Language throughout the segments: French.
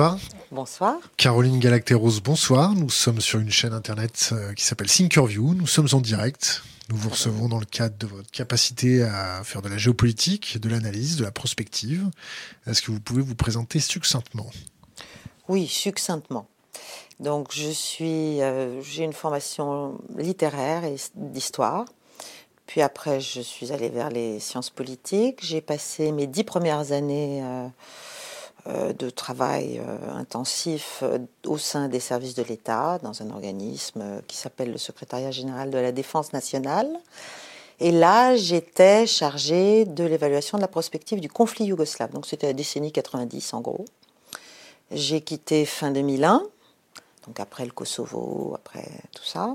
bonsoir. Bonsoir. Caroline Galacteros, bonsoir. Nous sommes sur une chaîne internet euh, qui s'appelle Thinkerview. Nous sommes en direct. Nous vous recevons dans le cadre de votre capacité à faire de la géopolitique, de l'analyse, de la prospective. Est-ce que vous pouvez vous présenter succinctement? Oui, succinctement. Donc, je suis, euh, j'ai une formation littéraire et d'histoire. Puis après, je suis allée vers les sciences politiques. J'ai passé mes dix premières années euh, de travail euh, intensif euh, au sein des services de l'État, dans un organisme qui s'appelle le Secrétariat général de la Défense nationale. Et là, j'étais chargée de l'évaluation de la prospective du conflit yougoslave. Donc c'était la décennie 90 en gros. J'ai quitté fin 2001, donc après le Kosovo, après tout ça.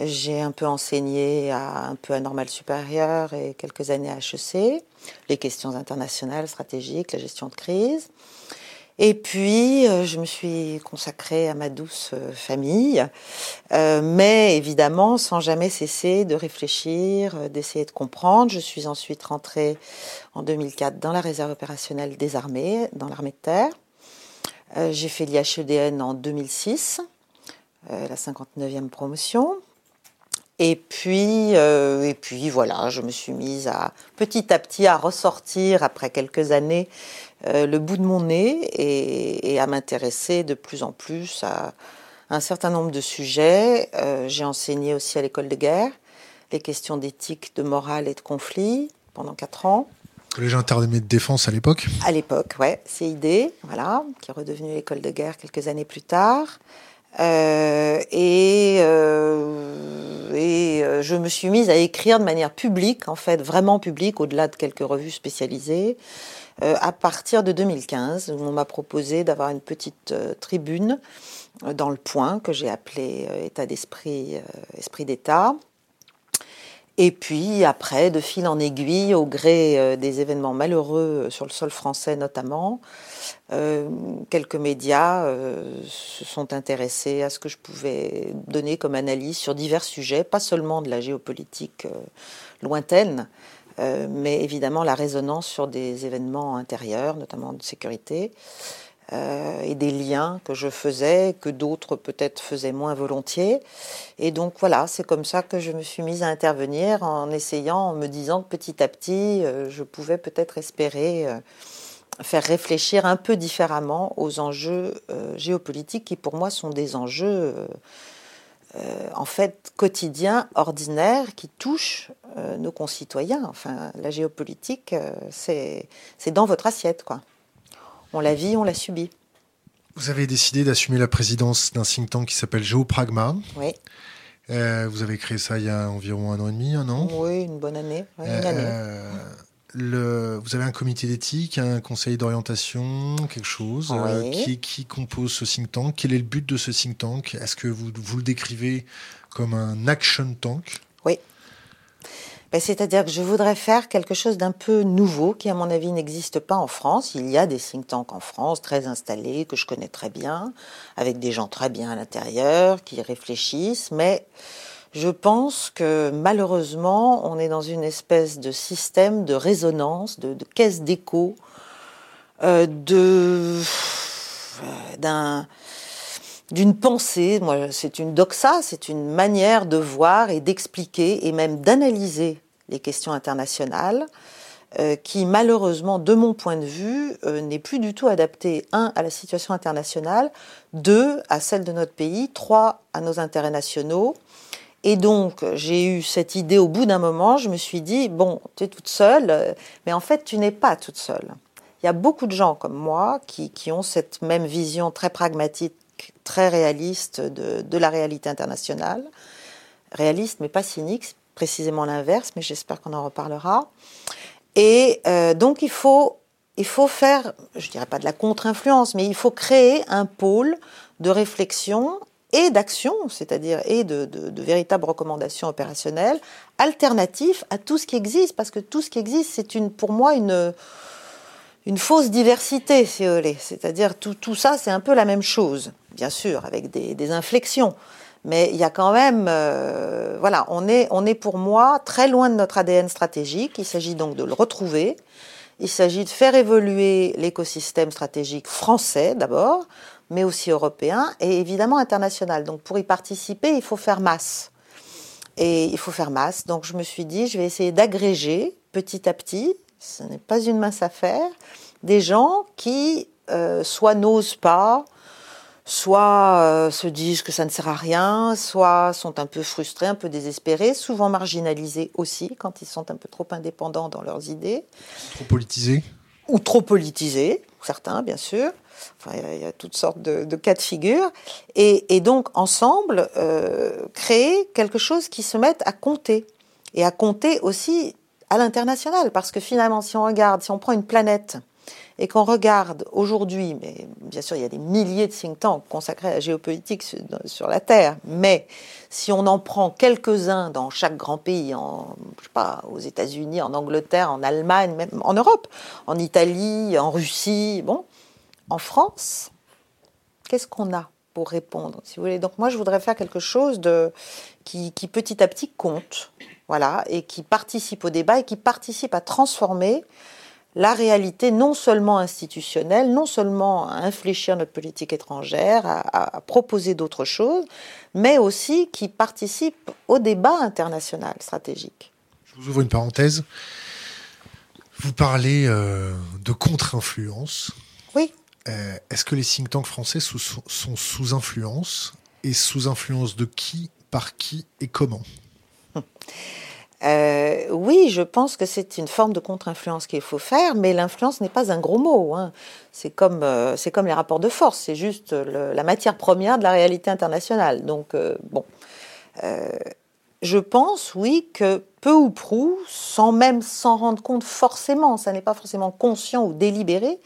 J'ai un peu enseigné à un peu à Normal Supérieur et quelques années à HEC, les questions internationales, stratégiques, la gestion de crise. Et puis, euh, je me suis consacrée à ma douce euh, famille, euh, mais évidemment sans jamais cesser de réfléchir, d'essayer de comprendre. Je suis ensuite rentrée en 2004 dans la réserve opérationnelle des armées, dans l'armée de terre. J'ai fait l'IHEDN en 2006, la 59e promotion. Et puis, euh, et puis voilà, je me suis mise à petit à petit à ressortir après quelques années euh, le bout de mon nez et, à m'intéresser de plus en plus à un certain nombre de sujets. Euh, j'ai enseigné aussi à l'école de guerre les questions d'éthique, de morale et de conflit pendant quatre ans. Collège interarmé de défense à l'époque À l'époque, ouais, CID, voilà, qui est redevenu l'école de guerre quelques années plus tard. Euh, et, euh, et euh, je me suis mise à écrire de manière publique, en fait, vraiment publique, au-delà de quelques revues spécialisées, euh, à partir de 2015, où on m'a proposé d'avoir une petite euh, tribune dans le point que j'ai appelé État d'esprit, esprit d'État. Et puis après, de fil en aiguille, au gré des événements malheureux sur le sol français notamment, euh, quelques médias euh, se sont intéressés à ce que je pouvais donner comme analyse sur divers sujets, pas seulement de la géopolitique euh, lointaine, mais évidemment la résonance sur des événements intérieurs, notamment de sécurité, et des liens que je faisais, que d'autres peut-être faisaient moins volontiers. Et donc voilà, c'est comme ça que je me suis mise à intervenir en essayant, en me disant que petit à petit, je pouvais peut-être espérer faire réfléchir un peu différemment aux enjeux euh, géopolitiques qui pour moi sont des enjeux euh, euh, en fait quotidiens, ordinaires, qui touchent nos concitoyens. Enfin, la géopolitique, c'est dans votre assiette, quoi. On la vit, on la subit. Vous avez décidé d'assumer la présidence d'un think tank qui s'appelle Géopragma. Oui. vous avez créé ça il y a environ un an et demi, un an Oui, une bonne année. une année vous avez un comité d'éthique, un conseil d'orientation, quelque chose euh, qui, qui, compose ce think tank. Quel est le but de ce think tank? Est-ce que vous, vous le décrivez comme un action tank? Oui. Ben, c'est-à-dire que je voudrais faire quelque chose d'un peu nouveau qui, à mon avis, n'existe pas en France. Il y a des think tanks en France très installés, que je connais très bien, avec des gens très bien à l'intérieur, qui réfléchissent, mais je pense que malheureusement, on est dans une espèce de système de résonance, de, caisse d'écho, euh, de d'un d'une pensée. Moi, c'est une doxa, c'est une manière de voir et d'expliquer et même d'analyser les questions internationales. Euh, qui malheureusement, de mon point de vue, euh, n'est plus du tout adaptée, un, à la situation internationale, deux, à celle de notre pays, trois, à nos intérêts nationaux, et donc, j'ai eu cette idée au bout d'un moment, je me suis dit, bon, tu es toute seule, euh, mais en fait, tu n'es pas toute seule. Il y a beaucoup de gens comme moi qui, qui ont cette même vision très pragmatique, très réaliste de, de la réalité internationale. Réaliste, mais pas cynique, précisément l'inverse, mais j'espère qu'on en reparlera. Et euh, donc, il faut, il faut faire, je dirais pas de la contre-influence, mais il faut créer un pôle de réflexion et d'action, c'est-à-dire et de, véritables recommandations opérationnelles, alternatives à tout ce qui existe, parce que tout ce qui existe, c'est une, pour moi une, une fausse diversité, si vous voulez. C'est-à-dire tout, tout ça, c'est un peu la même chose, bien sûr, avec des, inflexions. Mais il y a quand même, euh, voilà, on est, on est pour moi très loin de notre ADN stratégique. Il s'agit donc de le retrouver. Il s'agit de faire évoluer l'écosystème stratégique français d'abord, mais aussi européen et évidemment international. Donc pour y participer, il faut faire masse. Et il faut faire masse. Donc je me suis dit, je vais essayer d'agréger petit à petit, ce n'est pas une mince affaire, des gens qui euh, soit n'osent pas, soit euh, se disent que ça ne sert à rien, soit sont un peu frustrés, un peu désespérés, souvent marginalisés aussi quand ils sont un peu trop indépendants dans leurs idées. Trop politisés Ou trop politisés, certains bien sûr. Enfin, il y, a toutes sortes de, cas de figure. Et, donc, ensemble, euh, créer quelque chose qui se mette à compter. Et à compter aussi à l'international. Parce que finalement, si on regarde, si on prend une planète et qu'on regarde aujourd'hui, mais bien sûr il y a des milliers de think tanks consacrés à la géopolitique sur, la Terre, mais si on en prend quelques-uns dans chaque grand pays, en, je sais pas, aux États-Unis, en Angleterre, en Allemagne, même en Europe, en Italie, en Russie, bon, en France, qu'est-ce qu'on a pour répondre, si vous voulez? Donc moi je voudrais faire quelque chose de qui, qui petit à petit compte, voilà, et qui participe au débat et qui participe à transformer la réalité non seulement institutionnelle, non seulement à infléchir notre politique étrangère, à, proposer d'autres choses, mais aussi qui participe au débat international stratégique. Je vous ouvre une parenthèse. Vous parlez euh, de contre-influence. Oui. Euh, est-ce que les think tanks français sont sous influence? Et sous influence de qui, par qui et comment? euh, oui, je pense que c'est une forme de contre-influence qu'il faut faire, mais l'influence n'est pas un gros mot. Hein. C'est comme, euh, comme les rapports de force, c'est juste la matière première de la réalité internationale. Donc, euh, bon. je pense, oui, que peu ou prou, sans même s'en rendre compte forcément, ça n'est pas forcément conscient ou délibéré,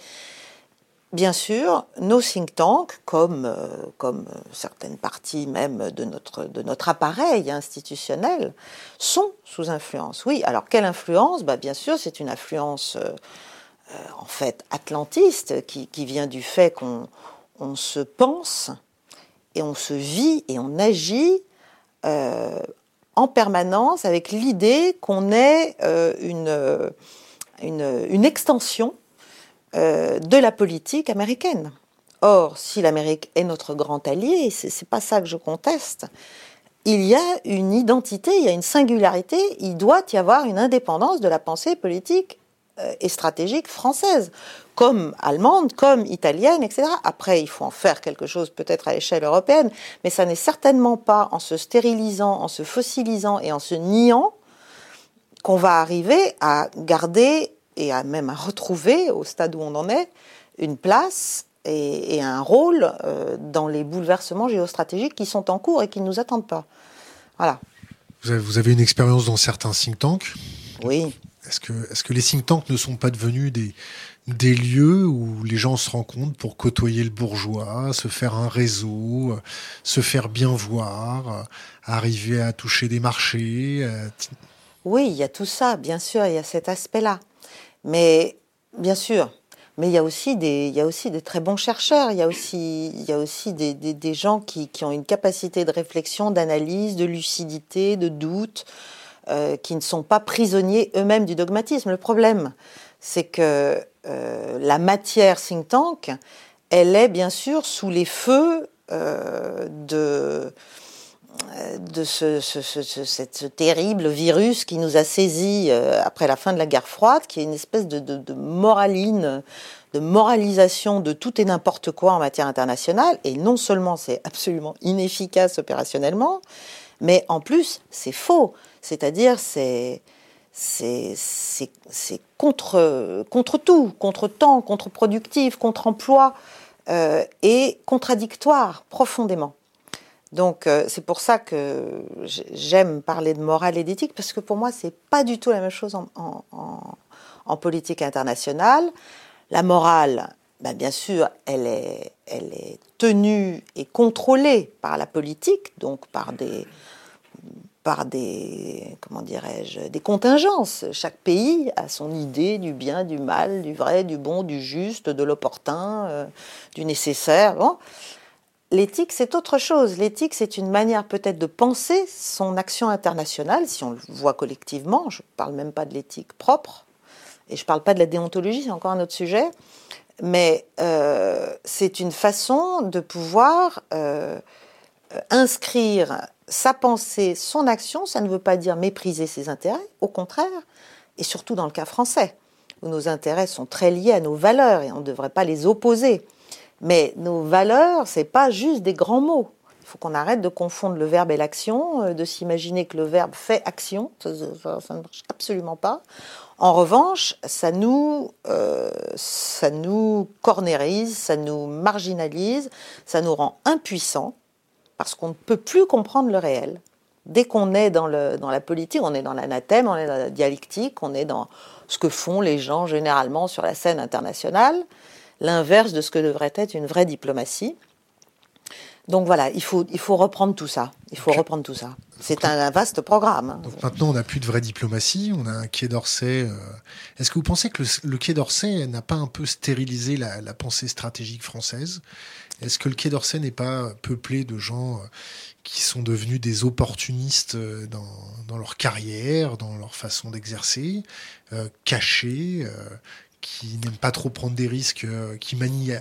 Bien sûr, nos think tanks, comme, euh, comme certaines parties même de notre, de notre appareil institutionnel, sont sous influence. Oui, alors quelle influence? Bah, Bien sûr, c'est une influence euh, euh, en fait atlantiste qui, qui vient du fait qu'on on se pense et on se vit et on agit en permanence avec l'idée qu'on est une, une, une extension euh, de la politique américaine. Or, si l'Amérique est notre grand allié, c'est pas ça que je conteste, il y a une identité, il y a une singularité, il doit y avoir une indépendance de la pensée politique euh, et stratégique française, comme allemande, comme italienne, etc. Après, il faut en faire quelque chose peut-être à l'échelle européenne, mais ça n'est certainement pas en se stérilisant, en se fossilisant et en se niant qu'on va arriver à garder et à même à retrouver, au stade où on en est, une place et, un rôle euh, dans les bouleversements géostratégiques qui sont en cours et qui ne nous attendent pas. Voilà. Vous avez, une expérience dans certains think tanks Oui. Est-ce que, est que les think tanks ne sont pas devenus des, des lieux où les gens se rencontrent pour côtoyer le bourgeois, se faire un réseau, se faire bien voir, arriver à toucher des marchés euh, Oui, il y a tout ça, bien sûr, il y a cet aspect-là. Mais bien sûr, mais il y a aussi des, il y a aussi des très bons chercheurs. Il y a aussi, il y a aussi des, des, gens qui, qui, ont une capacité de réflexion, d'analyse, de lucidité, de doute, euh, qui ne sont pas prisonniers eux-mêmes du dogmatisme. Le problème, c'est que euh, la matière think tank, elle est bien sûr sous les feux euh, de de ce, terrible virus qui nous a saisis euh, après la fin de la guerre froide, qui est une espèce de, moraline, de moralisation de tout et n'importe quoi en matière internationale. Et non seulement c'est absolument inefficace opérationnellement, mais en plus c'est faux. C'est-à-dire c'est c'est contre, contre tout, contre temps, contre-productif, contre-emploi euh, et contradictoire profondément. Donc euh, c'est pour ça que j'aime parler de morale et d'éthique parce que pour moi c'est pas du tout la même chose en, politique internationale. La morale, ben, bien sûr, elle est, elle est tenue et contrôlée par la politique, donc par des par des comment dirais-je des contingences. Chaque pays a son idée du bien, du mal, du vrai, du bon, du juste, de l'opportun, euh, du nécessaire. Bon. L'éthique, c'est autre chose. L'éthique, c'est une manière peut-être de penser son action internationale, si on le voit collectivement. Je ne parle même pas de l'éthique propre, et je ne parle pas de la déontologie, c'est encore un autre sujet, mais euh, c'est une façon de pouvoir euh, inscrire sa pensée, son action. Ça ne veut pas dire mépriser ses intérêts, au contraire, et surtout dans le cas français, où nos intérêts sont très liés à nos valeurs et on ne devrait pas les opposer. Mais nos valeurs, c'est pas juste des grands mots. Il faut qu'on arrête de confondre le verbe et l'action, euh, de s'imaginer que le verbe fait action. Ça, ne marche absolument pas. En revanche, ça nous, euh, ça nous cornérise, ça nous marginalise, ça nous rend impuissants parce qu'on ne peut plus comprendre le réel. Dès qu'on est dans, le, dans la politique, on est dans l'anathème, on est dans la dialectique, on est dans ce que font les gens généralement sur la scène internationale, l'inverse de ce que devrait être une vraie diplomatie. Donc voilà, il faut, il faut reprendre tout ça. Il faut reprendre tout ça. C'est un, vaste programme. Hein. Donc maintenant, on n'a plus de vraie diplomatie. On a un quai d'Orsay. Euh. Est-ce que vous pensez que le, quai d'Orsay n'a pas un peu stérilisé la, la pensée stratégique française? Est-ce que le quai d'Orsay n'est pas peuplé de gens euh, qui sont devenus des opportunistes euh, dans, dans leur carrière, dans leur façon d'exercer, cachés, qui n'aiment pas trop prendre des risques, qui manient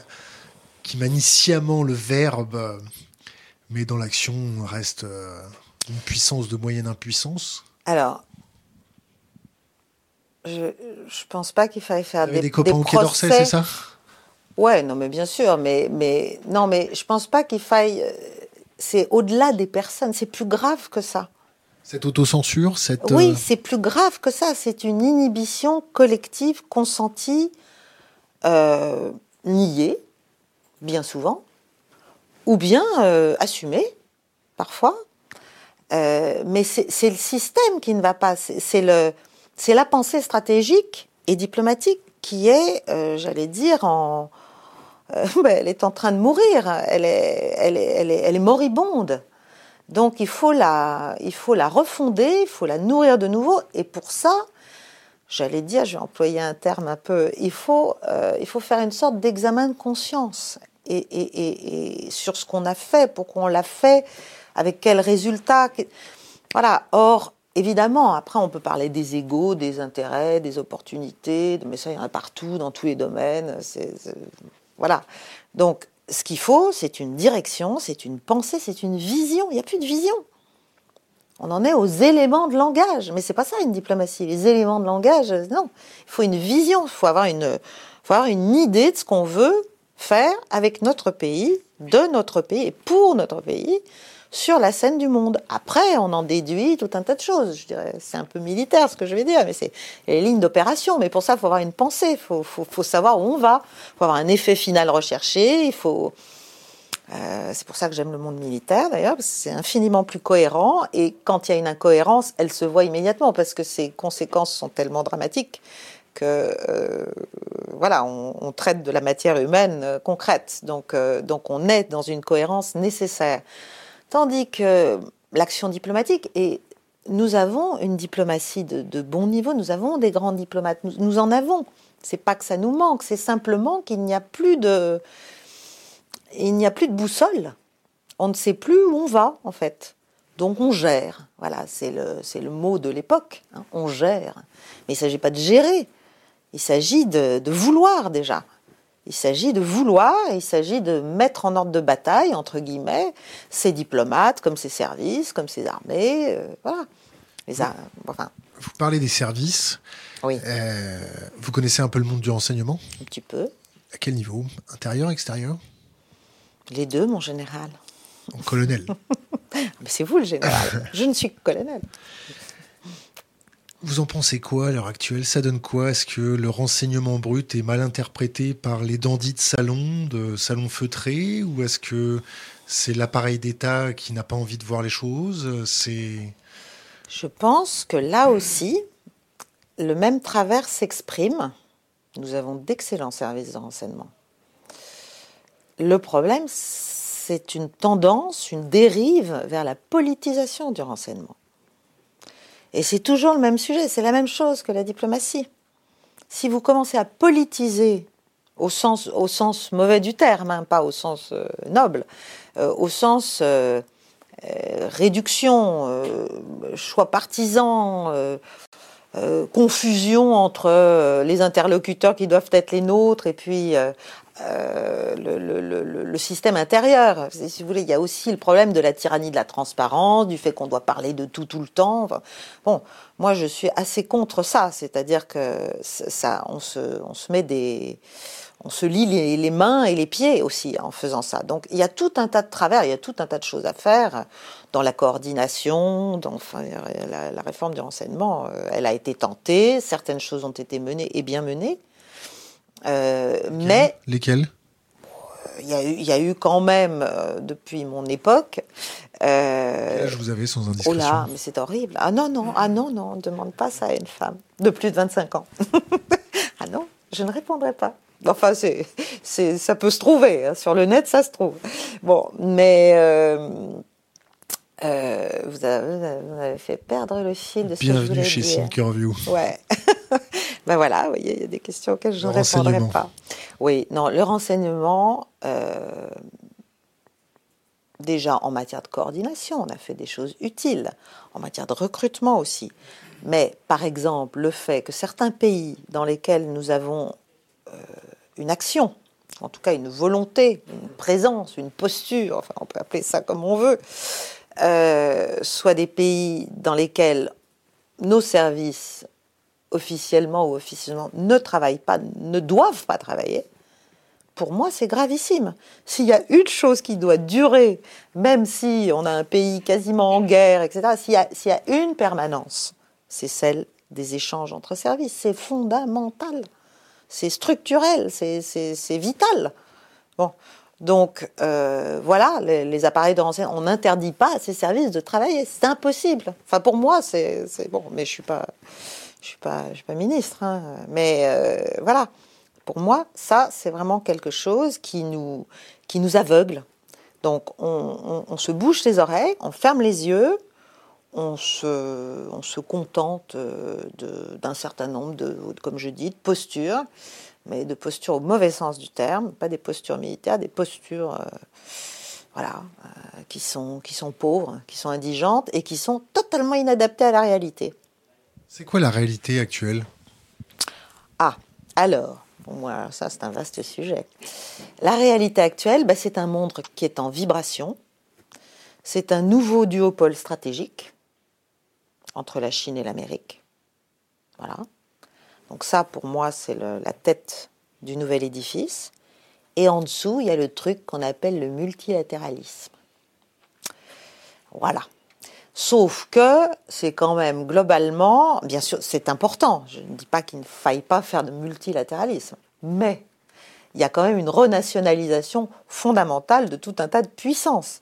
qui manie sciemment le verbe, mais dans l'action reste euh, une puissance de moyenne impuissance Alors, je ne pense pas qu'il faille faire des, des copains au Quai d'Orsay, c'est ça? Ouais, non, mais bien sûr, mais, mais non, mais je pense pas qu'il faille. Euh, c'est au-delà des personnes, c'est plus grave que ça. Cette autocensure, cette. Oui, euh, c'est plus grave que ça. C'est une inhibition collective, consentie, niée, bien souvent, ou bien euh, assumer, parfois. Euh, mais c'est le système qui ne va pas. C'est la pensée stratégique et diplomatique qui est, euh, j'allais dire, en, ben, elle est en train de mourir. Elle est, elle est, elle est, elle est moribonde. Donc il faut la, il faut la refonder, il faut la nourrir de nouveau. Et pour ça, j'allais dire, je vais employer un terme un peu, il faut, il faut faire une sorte d'examen de conscience et, sur ce qu'on a fait, pourquoi on l'a fait, avec quels résultats. Voilà. Or, évidemment, après, on peut parler des égaux, des intérêts, des opportunités, mais ça, il y en a partout, dans tous les domaines. Voilà. Donc, ce qu'il faut, c'est une direction, c'est une pensée, c'est une vision. Il n'y a plus de vision. On en est aux éléments de langage, mais c'est pas ça une diplomatie. Les éléments de langage, non. Il faut une vision, il faut avoir une, faut avoir une idée de ce qu'on veut faire avec notre pays, de notre pays et pour notre pays sur la scène du monde. Après, on en déduit tout un tas de choses. Je dirais, c'est un peu militaire ce que je vais dire, mais c'est les lignes d'opération. Mais pour ça, il faut avoir une pensée, il faut, savoir où on va, il faut avoir un effet final recherché, il faut... Euh, c'est pour ça que j'aime le monde militaire d'ailleurs, parce que c'est infiniment plus cohérent et quand il y a une incohérence, elle se voit immédiatement parce que ses conséquences sont tellement dramatiques que euh, voilà, on, traite de la matière humaine euh, concrète. Donc on est dans une cohérence nécessaire. Tandis que l'action diplomatique, et nous avons une diplomatie de, bon niveau, nous avons des grands diplomates, nous, en avons. C'est pas que ça nous manque, c'est simplement qu'il n'y a plus de, il n'y a plus de boussole. On ne sait plus où on va en fait. Donc on gère. Voilà, c'est le, mot de l'époque. Hein. on gère. Mais il ne s'agit pas de gérer. Il s'agit de, vouloir déjà. Il s'agit de vouloir, il s'agit de mettre en ordre de bataille, entre guillemets, ces diplomates, comme ces services, comme ces armées. Euh, voilà. Vous parlez des services. Oui. Euh, vous connaissez un peu le monde du renseignement? Un petit peu. À quel niveau? Intérieur, extérieur? Les deux, mon général. En colonel. C'est vous le général. Je ne suis que colonel. Vous en pensez quoi à l'heure actuelle? Ça donne quoi? Est-ce que le renseignement brut est mal interprété par les dandys de salon, de salon feutré? Ou est-ce que c'est l'appareil d'État qui n'a pas envie de voir les choses? Je pense que là aussi, le même travers s'exprime. Nous avons d'excellents services de renseignement. Le problème, c'est une tendance, une dérive vers la politisation du renseignement. Et c'est toujours le même sujet, c'est la même chose que la diplomatie. Si vous commencez à politiser au sens, au sens mauvais du terme, hein, pas au sens euh, noble, euh, au sens euh, réduction, choix partisan, confusion entre les interlocuteurs qui doivent être les nôtres et puis le, système intérieur. Si vous voulez, il y a aussi le problème de la tyrannie de la transparence, du fait qu'on doit parler de tout tout le temps. bon, moi, je suis assez contre ça, c'est-à-dire que ça, on se, on se met des on se lie les, mains et les pieds aussi en faisant ça. Donc il y a tout un tas de travers, il y a tout un tas de choses à faire dans la coordination, dans enfin, la, réforme du renseignement. Euh, elle a été tentée, certaines choses ont été menées et bien menées. Euh, mais lesquelles il y, a eu, il y, a eu, quand même, euh, depuis mon époque. Euh, je vous avais sans indiscrétion. Oh là, mais c'est horrible. Ah non, non, ah non, non, on ne demande pas ça à une femme de plus de 25 ans. ah non, je ne répondrai pas. Enfin, c'est, ça peut se trouver. Hein. Sur le net, ça se trouve. Bon, mais euh, euh, vous, avez, vous, avez, fait perdre le fil de ce Bienvenue que je voulais chez dire. Thinkerview. Ouais. ben voilà, vous voyez, il y a des questions auxquelles je ne répondrai pas. Oui, non, le renseignement, euh, déjà en matière de coordination, on a fait des choses utiles, en matière de recrutement aussi. Mais par exemple, le fait que certains pays dans lesquels nous avons euh, une action, en tout cas une volonté, une présence, une posture, enfin on peut appeler ça comme on veut, euh, soit des pays dans lesquels nos services officiellement ou officieusement ne travaillent pas, ne doivent pas travailler, pour moi, c'est gravissime. S'il y a une chose qui doit durer, même si on a un pays quasiment en guerre, etc., s'il y, y, a une permanence, c'est celle des échanges entre services. C'est fondamental, c'est structurel, c'est vital. Bon. Donc euh, voilà, les, appareils de renseignement, on n'interdit pas à ces services de travailler. C'est impossible. Enfin pour moi, c'est bon, mais je suis pas, suis pas, ministre. Hein. mais euh, voilà, pour moi, ça c'est vraiment quelque chose qui nous, qui nous aveugle. Donc on, on, se bouche les oreilles, on ferme les yeux, on se, on se contente euh, d'un certain nombre de, comme je dis, de postures mais de postures au mauvais sens du terme, pas des postures militaires, des postures euh, voilà, euh, qui, sont, qui sont pauvres, qui sont indigentes et qui sont totalement inadaptées à la réalité. C'est quoi la réalité actuelle? Ah, alors, bon, ça c'est un vaste sujet. La réalité actuelle, bah, c'est un monde qui est en vibration. C'est un nouveau duopole stratégique entre la Chine et l'Amérique. Voilà. Donc ça, pour moi, c'est la tête du nouvel édifice. Et en dessous, il y a le truc qu'on appelle le multilatéralisme. Voilà. Sauf que c'est quand même globalement, bien sûr, c'est important. Je ne dis pas qu'il ne faille pas faire de multilatéralisme, mais il y a quand même une renationalisation fondamentale de tout un tas de puissances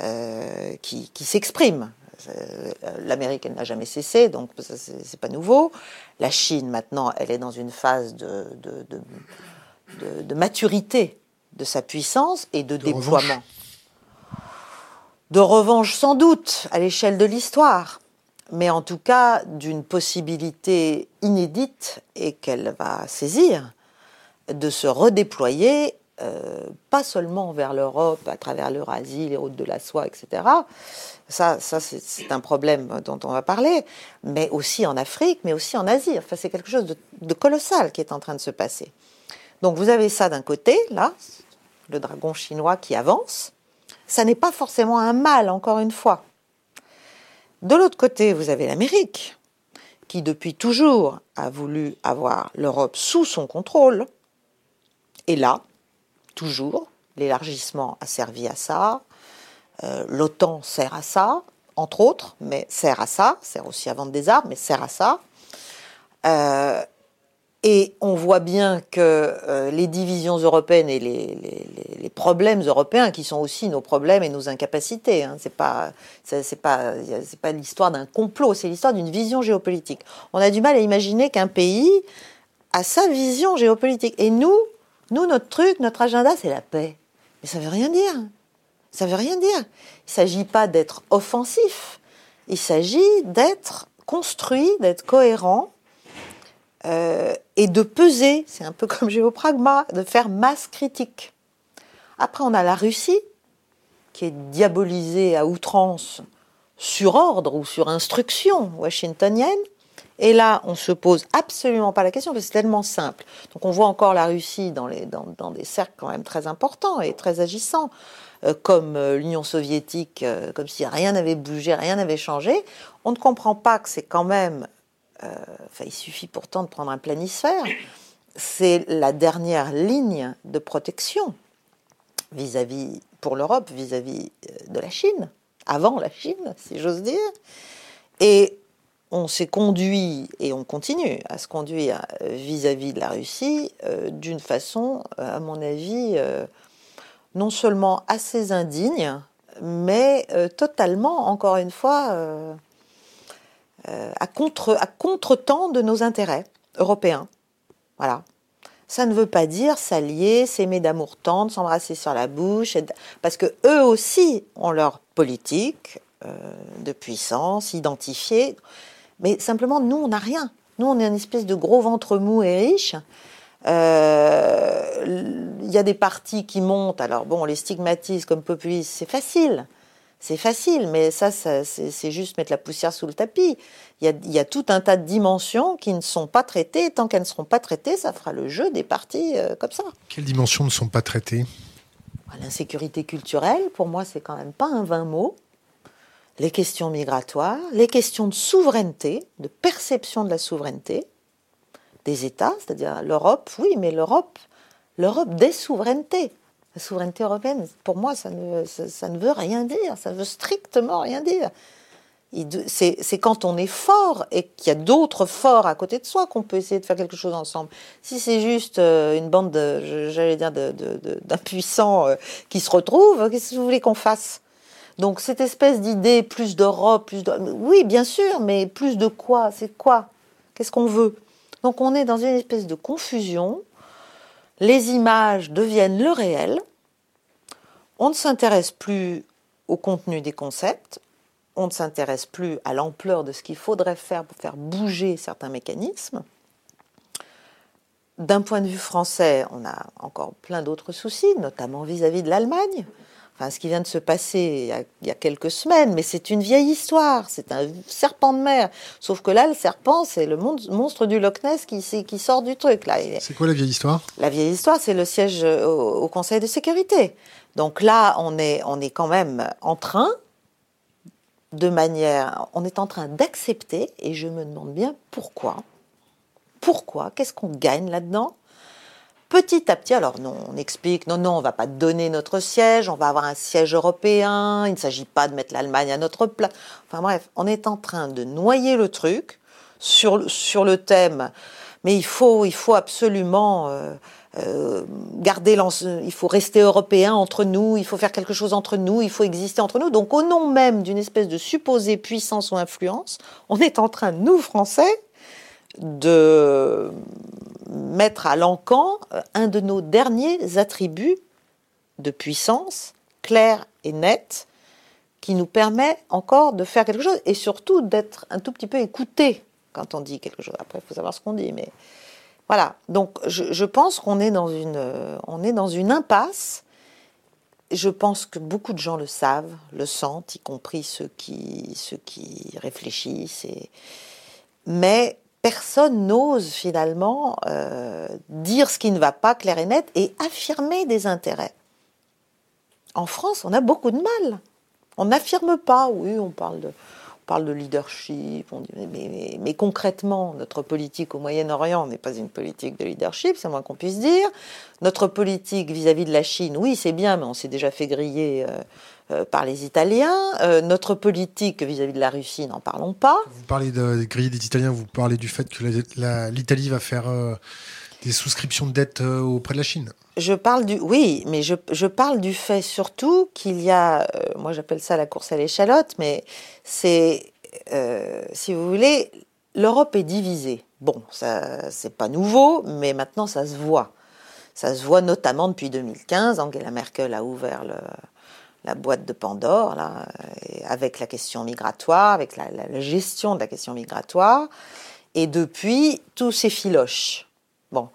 euh, qui, qui s'expriment. Euh, L'Amérique, elle n'a jamais cessé, donc c'est pas nouveau. La Chine, maintenant, elle est dans une phase de, de, maturité de sa puissance et de, déploiement. De revanche, sans doute, à l'échelle de l'histoire, mais en tout cas d'une possibilité inédite et qu'elle va saisir de se redéployer euh, pas seulement vers l'Europe, à travers l'Eurasie, les routes de la soie, etc. Ça, ça c'est un problème dont on va parler, mais aussi en Afrique, mais aussi en Asie. Enfin, c'est quelque chose de, colossal qui est en train de se passer. Donc vous avez ça d'un côté, là, le dragon chinois qui avance. Ça n'est pas forcément un mal, encore une fois. De l'autre côté, vous avez l'Amérique, qui depuis toujours a voulu avoir l'Europe sous son contrôle. Et là, toujours. L'élargissement a servi à ça. Euh, L'OTAN sert à ça, entre autres, mais sert à ça, sert aussi à vendre des armes, mais sert à ça. Euh, et on voit bien que euh, les divisions européennes et les, problèmes européens, qui sont aussi nos problèmes et nos incapacités, hein, c'est pas c'est pas pas l'histoire d'un complot, c'est l'histoire d'une vision géopolitique. On a du mal à imaginer qu'un pays a sa vision géopolitique. Et nous, nous, notre truc, notre agenda, c'est la paix. Mais ça veut rien dire. Ça veut rien dire. Il ne s'agit pas d'être offensif. Il s'agit d'être construit, d'être cohérent euh, et de peser. C'est un peu comme géopragma, de faire masse critique. Après, on a la Russie, qui est diabolisée à outrance sur ordre ou sur instruction washingtonienne, Et là, on se pose absolument pas la question, parce que c'est tellement simple. Donc on voit encore la Russie dans, des cercles quand même très importants et très agissants, euh, comme euh, l'Union soviétique, euh, comme si rien n'avait bougé, rien n'avait changé. On ne comprend pas que c'est quand même... Enfin, il suffit pourtant de prendre un planisphère. C'est la dernière ligne de protection vis-à-vis, pour l'Europe, vis-à-vis de la Chine, avant la Chine, si j'ose dire. Et on s'est conduit et on continue à se conduire vis-à-vis de la Russie euh, d'une façon, euh, à mon avis, euh, non seulement assez indigne, mais totalement, encore une fois, à contre à contretemps de nos intérêts européens. Voilà. Ça ne veut pas dire s'allier, s'aimer d'amour tendre, s'embrasser sur la bouche, parce que eux aussi ont leur politique de puissance identifiée. Mais simplement, nous, on n'a rien. Nous, on est une espèce de gros ventre mou et riche. Euh, il y a des partis qui montent. Alors bon, on les stigmatise comme populistes, c'est facile. C'est facile, mais ça, c'est juste mettre la poussière sous le tapis. Il y, a, tout un tas de dimensions qui ne sont pas traitées. Tant qu'elles ne seront pas traitées, ça fera le jeu des partis euh, comme ça. Quelles dimensions ne sont pas traitées? L'insécurité culturelle, pour moi, c'est quand même pas un vain mot les questions migratoires, les questions de souveraineté, de perception de la souveraineté des États, c'est-à-dire l'Europe, oui, mais l'Europe, l'Europe des souverainetés. La souveraineté européenne, pour moi, ça ne, veut rien dire, ça veut strictement rien dire. C'est quand on est fort et qu'il y a d'autres forts à côté de soi qu'on peut essayer de faire quelque chose ensemble. Si c'est juste euh, une bande, j'allais dire, d'impuissants euh, qui se retrouvent, qu'est-ce que vous voulez qu'on fasse? Donc cette espèce d'idée, plus d'Europe, plus de... Oui, bien sûr, mais plus de quoi? C'est quoi? Qu'est-ce qu'on veut? Donc on est dans une espèce de confusion. Les images deviennent le réel. On ne s'intéresse plus au contenu des concepts. On ne s'intéresse plus à l'ampleur de ce qu'il faudrait faire pour faire bouger certains mécanismes. D'un point de vue français, on a encore plein d'autres soucis, notamment vis-à-vis -vis de l'Allemagne ce qui vient de se passer il y a, quelques semaines, mais c'est une vieille histoire, c'est un serpent de mer. Sauf que là, le serpent, c'est le monstre du Loch Ness qui, qui sort du truc. là. C'est quoi la vieille histoire? La vieille histoire, c'est le siège au, Conseil de sécurité. Donc là, on est, on est quand même en train, de manière, on est en train d'accepter, et je me demande bien pourquoi. Pourquoi? Qu'est-ce qu'on gagne là-dedans? Petit à petit, alors non, on explique, non, non, on va pas donner notre siège, on va avoir un siège européen, il ne s'agit pas de mettre l'Allemagne à notre place. Enfin bref, on est en train de noyer le truc sur, sur le thème, mais il faut, il faut absolument euh, euh, il faut rester européen entre nous, il faut faire quelque chose entre nous, il faut exister entre nous. Donc au nom même d'une espèce de supposée puissance ou influence, on est en train, nous Français, de mettre à l'encan euh, un de nos derniers attributs de puissance, clair et net, qui nous permet encore de faire quelque chose et surtout d'être un tout petit peu écouté quand on dit quelque chose. Après, il faut savoir ce qu'on dit, mais voilà. Donc, je, pense qu'on est dans une, on est dans une impasse. Je pense que beaucoup de gens le savent, le sentent, y compris ceux qui, ceux qui réfléchissent. Mais personne n'ose finalement euh, dire ce qui ne va pas clair et net et affirmer des intérêts. En France, on a beaucoup de mal. On n'affirme pas, oui, on parle de, leadership, mais, concrètement, notre politique au Moyen-Orient n'est pas une politique de leadership, c'est moins qu'on puisse dire. Notre politique vis-à-vis de la Chine, oui, c'est bien, mais on s'est déjà fait griller euh, par les Italiens. Euh, notre politique vis-à-vis de la Russie, n'en parlons pas. Vous parlez de griller des Italiens, vous parlez du fait que l'Italie va faire des souscriptions de dette auprès de la Chine. Je parle du oui, mais je, je parle du fait surtout qu'il y a, moi j'appelle ça la course à l'échalote, mais c'est, si vous voulez, l'Europe est divisée. Bon, ça c'est pas nouveau, mais maintenant ça se voit. Ça se voit notamment depuis 2015. Angela Merkel a ouvert le, la boîte de Pandore, là, avec la question migratoire, avec la, gestion de la question migratoire. Et depuis, tous ces filoches. Bon.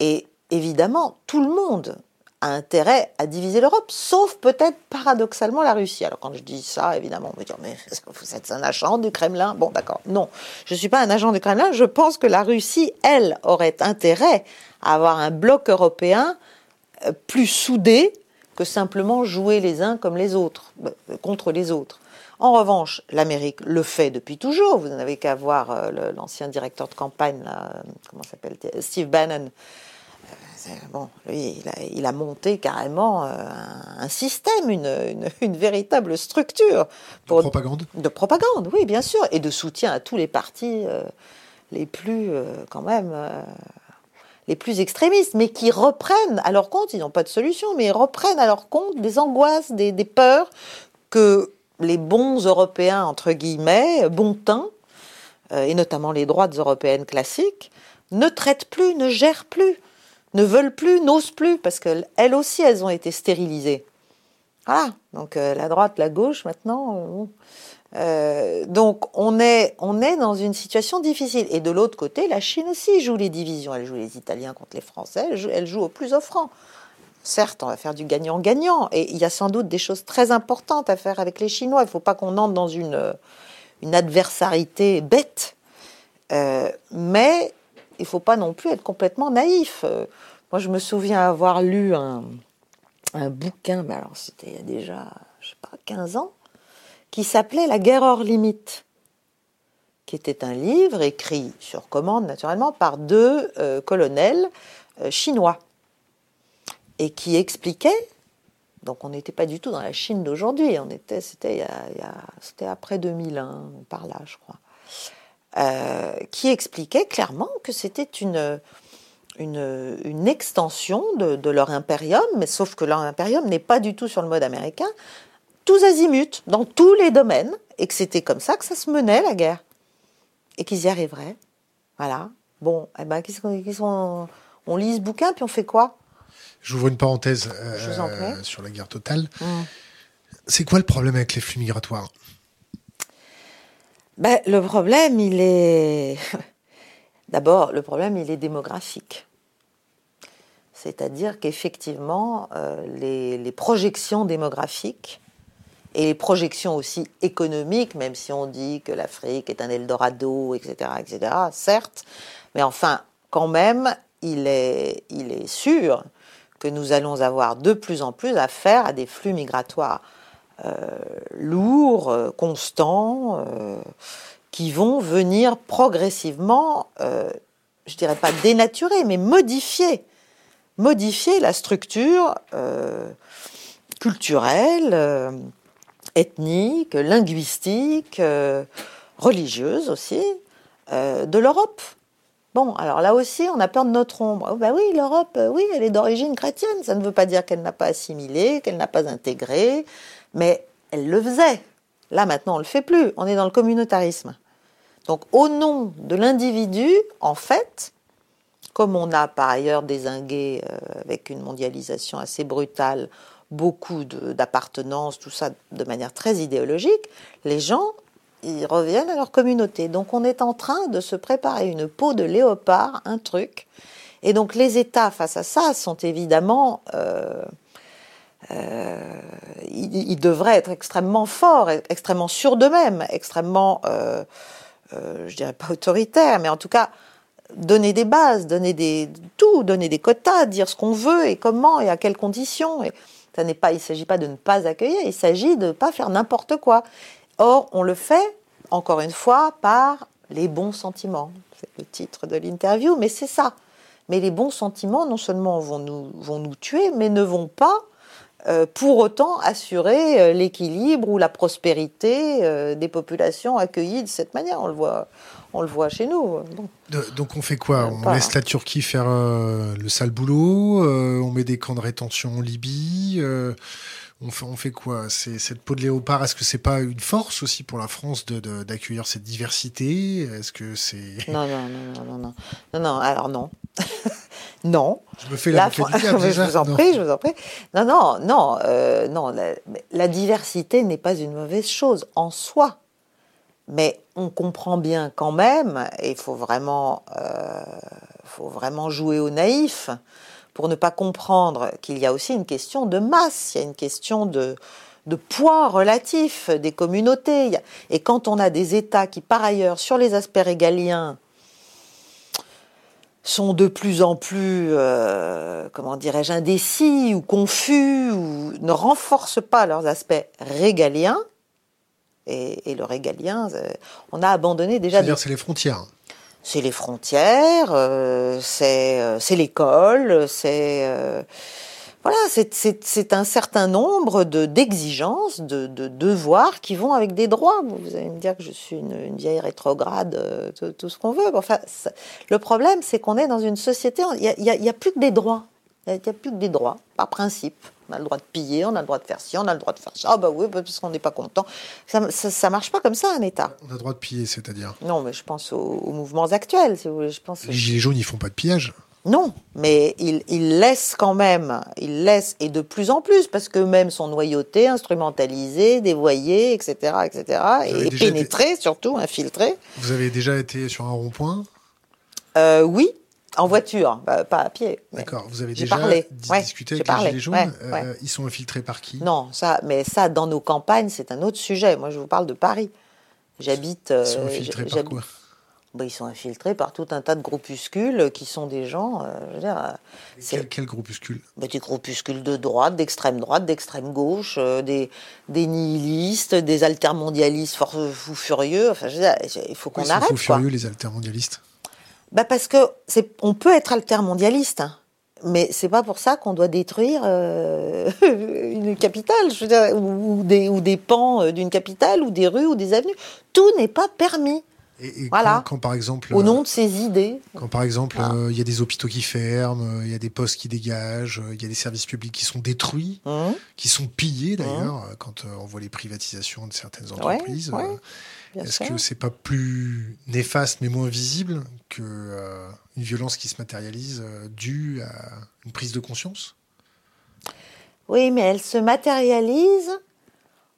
Et évidemment, tout le monde a intérêt à diviser l'Europe, sauf peut-être paradoxalement la Russie. Alors quand je dis ça, évidemment, on me dire mais vous êtes un agent du Kremlin. Bon, d'accord. Non, je ne suis pas un agent du Kremlin. Je pense que la Russie, elle, aurait intérêt à avoir un bloc européen euh, plus soudé que simplement jouer les uns comme les autres, euh, contre les autres. En revanche, l'Amérique le fait depuis toujours. Vous n'avez qu'à voir euh, l'ancien directeur de campagne, comment s'appelle Steve Bannon. Euh, bon, lui, il a, monté carrément un, système, une, véritable structure pour, de propagande. De propagande, oui, bien sûr, et de soutien à tous les partis les plus, quand même les plus extrémistes, mais qui reprennent à leur compte, ils n'ont pas de solution, mais ils reprennent à leur compte des angoisses, des, peurs que les bons Européens, entre guillemets, bons euh, et notamment les droites européennes classiques, ne traitent plus, ne gèrent plus, ne veulent plus, n'osent plus, parce qu'elles aussi, elles ont été stérilisées. Voilà, donc euh, la droite, la gauche, maintenant, euh, euh, donc on est, on est dans une situation difficile. Et de l'autre côté, la Chine aussi joue les divisions. Elle joue les Italiens contre les Français, elle joue, au plus offrant. Certes, on va faire du gagnant-gagnant. Et il y a sans doute des choses très importantes à faire avec les Chinois. Il ne faut pas qu'on entre dans une, une adversarité bête. Euh, mais il ne faut pas non plus être complètement naïf. Euh, moi, je me souviens avoir lu un, un bouquin, mais alors c'était il y a déjà, je sais pas, 15 ans, qui s'appelait La guerre hors limite, qui était un livre écrit sur commande naturellement par deux euh, colonels euh, chinois et qui expliquait donc on n'était pas du tout dans la Chine d'aujourd'hui, on était, c'était, après 2001, par là, je crois, euh, qui expliquait clairement que c'était une extension de, de, leur impérium, mais sauf que leur impérium n'est pas du tout sur le mode américain, tous azimuts, dans tous les domaines, et que c'était comme ça que ça se menait la guerre, et qu'ils y arriveraient. Voilà. Bon, eh ben, qu'est-ce qu'on, on lit ce bouquin, puis on fait quoi? J'ouvre une parenthèse euh, sur la guerre totale. Hum. C'est quoi le problème avec les flux migratoires? Ben, Le problème, il est... D'abord, le problème, il est démographique. C'est-à-dire qu'effectivement, euh, les, les, projections démographiques et les projections aussi économiques, même si on dit que l'Afrique est un Eldorado, etc., etc., certes, mais enfin, quand même, il est, sûr que nous allons avoir de plus en plus affaire à des flux migratoires euh, lourds, constants, euh, qui vont venir progressivement, euh, je dirais pas dénaturer, mais modifier, modifier la structure culturelle ethnique, linguistique, euh, religieuse aussi, euh, de l'Europe. Bon, alors là aussi, on a peur de notre ombre. Bah oui, l'Europe, euh, oui, elle est d'origine chrétienne. Ça ne veut pas dire qu'elle n'a pas assimilé, qu'elle n'a pas intégré, mais elle le faisait. Là, maintenant, on ne le fait plus. On est dans le communautarisme. Donc, au nom de l'individu, en fait, comme on a par ailleurs désingué avec une mondialisation assez brutale beaucoup d'appartenance, tout ça de manière très idéologique, les gens, ils reviennent à leur communauté. Donc on est en train de se préparer une peau de léopard, un truc. Et donc les États face à ça sont évidemment... Euh, euh, ils, devraient être extrêmement forts, extrêmement sûrs d'eux-mêmes, extrêmement, euh, euh, je dirais pas autoritaires, mais en tout cas donner des bases, donner des tout, donner des quotas, dire ce qu'on veut et comment et à quelles conditions. N'est pas, il ne s'agit pas de ne pas accueillir, il s'agit de ne pas faire n'importe quoi. Or, on le fait, encore une fois, par les bons sentiments. C'est le titre de l'interview, mais c'est ça. Mais les bons sentiments, non seulement vont nous, vont nous tuer, mais ne vont pas euh, pour autant assurer euh, l'équilibre ou la prospérité euh, des populations accueillies de cette manière. On le voit, on le voit chez nous. Donc, on fait quoi? On laisse la Turquie faire le sale boulot On met des camps de rétention en Libye on fait, on fait quoi? C'est cette peau de léopard. Est-ce que c'est pas une force aussi pour la France de d'accueillir cette diversité? Est-ce que c'est non, non non non non non non alors non non. Je me fais la, je vous en prie, je vous en prie. Non non non euh, non. La, diversité n'est pas une mauvaise chose en soi, mais on comprend bien quand même. Et il faut vraiment euh, faut vraiment jouer au naïf pour ne pas comprendre qu'il y a aussi une question de masse, il y a une question de, de poids relatif des communautés. Et quand on a des États qui, par ailleurs, sur les aspects régaliens, sont de plus en plus, euh, comment dirais-je, indécis ou confus ou ne renforcent pas leurs aspects régaliens. Et, le régalien, euh, on a abandonné déjà. C'est-à-dire, c'est les frontières. C'est les frontières, euh, c'est l'école, c'est voilà, c'est un certain nombre d'exigences, de, de, devoirs qui vont avec des droits. Vous allez me dire que je suis une, vieille rétrograde, euh, tout, ce qu'on veut. Enfin, le problème, c'est qu'on est dans une société, il n'y a, a, plus que des droits. Il n'y a, plus que des droits, par principe. On a le droit de piller, on a le droit de faire ci, on a le droit de faire ça. Ah bah oui, parce qu'on n'est pas content. Ça, ne marche pas comme ça, un État. On a le droit de piller, c'est-à-dire Non, mais je pense aux, mouvements actuels, si vous voulez. Je pense Les Gilets jaunes, ils font pas de pillage non, mais il, il, laisse quand même, il laisse, et de plus en plus, parce qu'eux-mêmes sont noyautés, instrumentalisés, dévoyés, etc., etc., et pénétrés, surtout, infiltrés. Vous avez déjà été sur un rond-point? Euh, Oui, en voiture, bah, pas à pied. D'accord, vous avez déjà parlé. discuté avec les Gilets jaunes euh, Ils sont infiltrés par qui? Non, ça, mais ça, dans nos campagnes, c'est un autre sujet. Moi, je vous parle de Paris. J'habite... Ils sont euh, infiltrés par quoi? bah, ils sont infiltrés par tout un tas de groupuscules qui sont des gens. Euh, je veux dire, quel, quel, groupuscule? Bah, Des groupuscules de droite, d'extrême droite, d'extrême gauche, euh, des, des, nihilistes, des altermondialistes fous furieux. Enfin, je veux dire, il faut qu'on arrête. Fous furieux les altermondialistes bah Parce que c'est, on peut être altermondialiste. Hein, mais c'est pas pour ça qu'on doit détruire euh, une capitale, je veux dire, ou, des, ou des pans d'une capitale, ou des rues, ou des avenues. Tout n'est pas permis. Et, voilà. quand, par exemple, au nom de ses idées. Quand par exemple, euh, il y a des hôpitaux qui ferment, euh, il y a des postes qui dégagent, euh, il y a des services publics qui sont détruits, mmh. qui sont pillés d'ailleurs, mmh. quand on voit les privatisations de certaines entreprises. Est-ce que c'est pas plus néfaste mais moins visible que une violence qui se matérialise due à une prise de conscience? Oui, mais elle se matérialise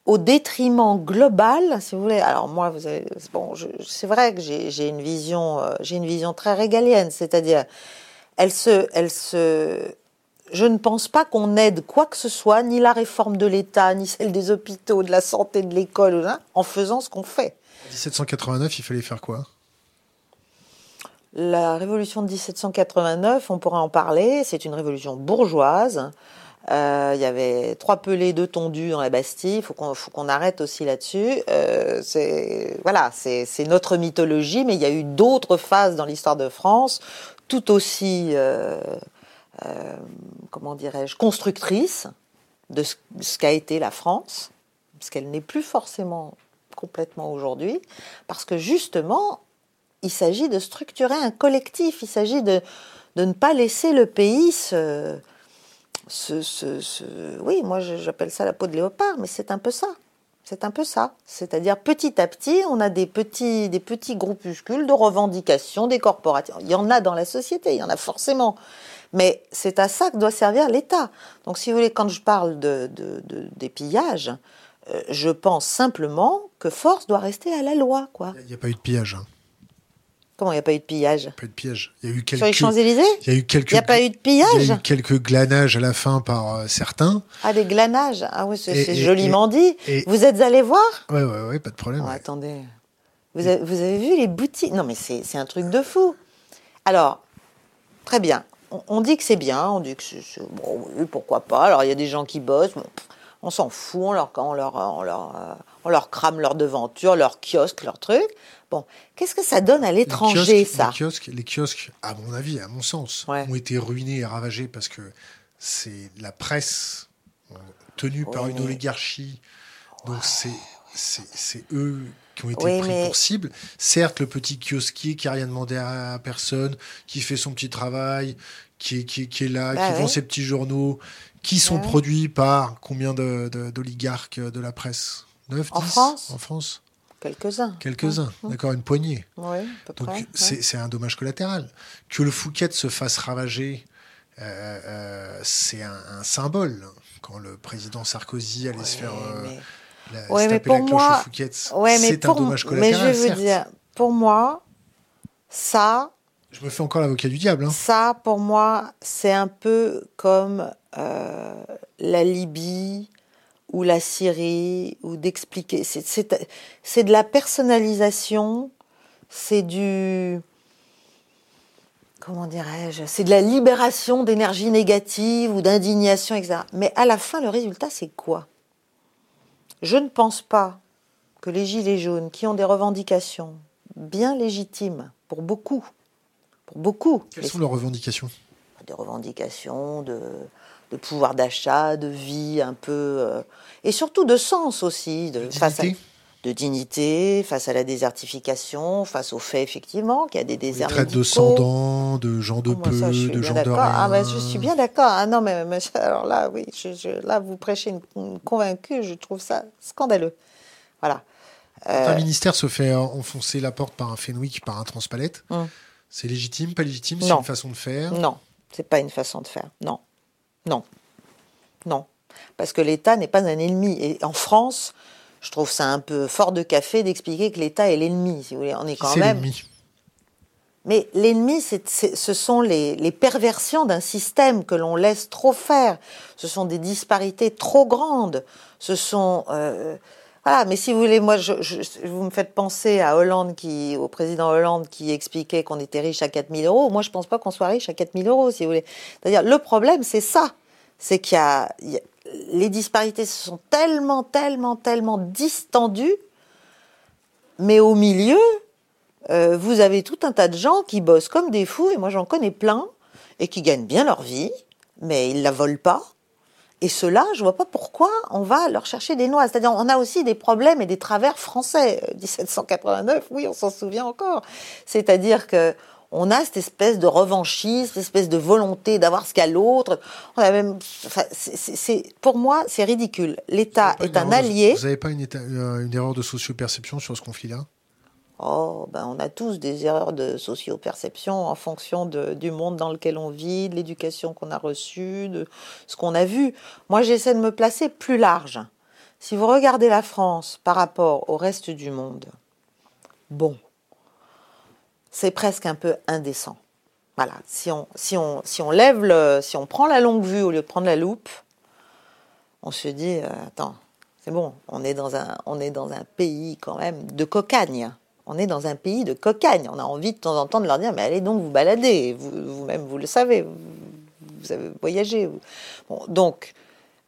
au détriment global, si vous voulez. Alors moi, vous bon, c'est vrai que j'ai une vision, euh, j'ai une vision très régalienne, c'est-à-dire, elle se, elle se, je ne pense pas qu'on aide quoi que ce soit, ni la réforme de l'État, ni celle des hôpitaux, de la santé, de l'école, hein, en faisant ce qu'on fait. En 1789, il fallait faire quoi? La révolution de 1789, on pourrait en parler, c'est une révolution bourgeoise. Euh, il y avait trois pelés, deux tondus dans la Bastille. Il faut qu'on arrête aussi là-dessus. Euh, voilà, c'est notre mythologie, mais il y a eu d'autres phases dans l'histoire de France, tout aussi, euh, comment dirais-je, constructrices de ce qu'a été la France, parce qu'elle n'est plus forcément complètement aujourd'hui, parce que justement, il s'agit de structurer un collectif. Il s'agit de, de ne pas laisser le pays se ce, oui, moi j'appelle ça la peau de léopard, mais c'est un peu ça. C'est un peu ça. C'est-à-dire petit à petit, on a des petits, des petits groupuscules de revendications des corporations. Il y en a dans la société, il y en a forcément. Mais c'est à ça que doit servir l'État. Donc si vous voulez, quand je parle de, des pillages, je pense simplement que force doit rester à la loi. Il n'y a pas eu de pillage. Hein. Comment il n'y a pas eu de pillage? Il n'y a pas eu de pillage. Il y a eu quelques... Sur les Champs-Élysées? Il y a eu quelques. Il n'y a pas eu de pillage? Il y a eu quelques glanages à la fin par euh, certains. Ah, des glanages Ah oui, c'est joliment dit. vous êtes allé voir? Oui, oui, oui, pas de problème. Oh, attendez. Vous avez, vous avez, vu les boutiques? Non, mais c'est un truc de fou. Alors, très bien. On, dit que c'est bien, on dit que c'est. Bon, oui, pourquoi pas. Alors, il y a des gens qui bossent. On s'en fout, on leur, on, leur, on, leur, euh, on leur crame leur devanture, leur kiosque, leur truc. Bon, qu'est-ce que ça donne à l'étranger, ça les kiosques, les kiosques, à mon avis, à mon sens, ont été ruinés et ravagés parce que c'est la presse tenue par une oligarchie. Donc c'est c'est eux qui ont été pris pour cible. Certes, le petit kiosquier qui a rien demandé à personne, qui fait son petit travail, qui est, qui, est là, bah qui vend ses petits journaux, qui sont produits par combien d'oligarques de, de, la presse? 9, en France En France Quelques-uns. Quelques-uns, d'accord, une poignée. Oui, Donc c'est un dommage collatéral. Que le Fouquet se fasse ravager, euh, euh, c'est un, symbole. Quand le président Sarkozy allait se faire euh, la, taper la cloche moi, au Fouquet, c'est un dommage collatéral. Mais je veux dire, pour moi, ça, Je me fais encore l'avocat du diable. Hein. Ça, pour moi, c'est un peu comme euh, la Libye ou la Syrie, ou d'expliquer. C'est de la personnalisation, c'est du. Comment dirais-je C'est de la libération d'énergie négative ou d'indignation, etc. Mais à la fin, le résultat, c'est quoi? Je ne pense pas que les Gilets jaunes, qui ont des revendications bien légitimes pour beaucoup, pour beaucoup. Quelles sont leurs revendications? Des revendications de, de pouvoir d'achat, de vie un peu, euh, et surtout de sens aussi, de, face de dignité face à la désertification, face au fait effectivement qu'il y a des déserts traite de sans de gens de oh, peu, de gens de rien. Ah, mais je suis bien d'accord. Ah non, mais, alors là, oui, je, là vous prêchez une, convaincue. Je trouve ça scandaleux. Voilà. un ministère se fait enfoncer la porte par un Fenwick, par un Transpalette, hum. c'est légitime, pas légitime C'est une façon de faire? Non, c'est pas une façon de faire. Non, non, non, parce que l'État n'est pas un ennemi. Et en France, je trouve ça un peu fort de café d'expliquer que l'État est l'ennemi. Si vous voulez, on est quand même. Mais l'ennemi, ce sont les, perversions d'un système que l'on laisse trop faire. Ce sont des disparités trop grandes. Ce sont euh, voilà. Mais si vous voulez, moi, je, vous me faites penser à Hollande, qui, au président Hollande, qui expliquait qu'on était riche à 4 000 euros. Moi, je pense pas qu'on soit riche à 4 000 euros, si vous voulez. C'est-à-dire, le problème, c'est ça, c'est qu'il y a les disparités se sont tellement, tellement, tellement distendues, mais au milieu, euh, vous avez tout un tas de gens qui bossent comme des fous, et moi j'en connais plein, et qui gagnent bien leur vie, mais ils la volent pas. Et ceux-là, je vois pas pourquoi on va leur chercher des noix. C'est-à-dire, on a aussi des problèmes et des travers français. 1789, euh, oui, on s'en souvient encore. C'est-à-dire que on a cette espèce de revanchisme, cette espèce de volonté d'avoir ce qu'a l'autre. On a même, c'est, pour moi, c'est ridicule. L'État est un allié. vous n'avez pas une, euh, une, erreur de socioperception sur ce conflit-là? Oh, ben on a tous des erreurs de socioperception en fonction du monde dans lequel on vit, de l'éducation qu'on a reçue, de ce qu'on a vu. Moi, j'essaie de me placer plus large. Si vous regardez la France par rapport au reste du monde, bon, c'est presque un peu indécent. Voilà, si on, si on, si on lève le, si on prend la longue vue au lieu de prendre la loupe, on se dit, euh, attends, c'est bon, on est, dans un, on est dans un pays quand même de cocagne. On est dans un pays de cocagne. On a envie de temps en temps de leur dire, mais allez donc vous balader. Vous-même, vous, le savez, vous, avez voyagé. Donc,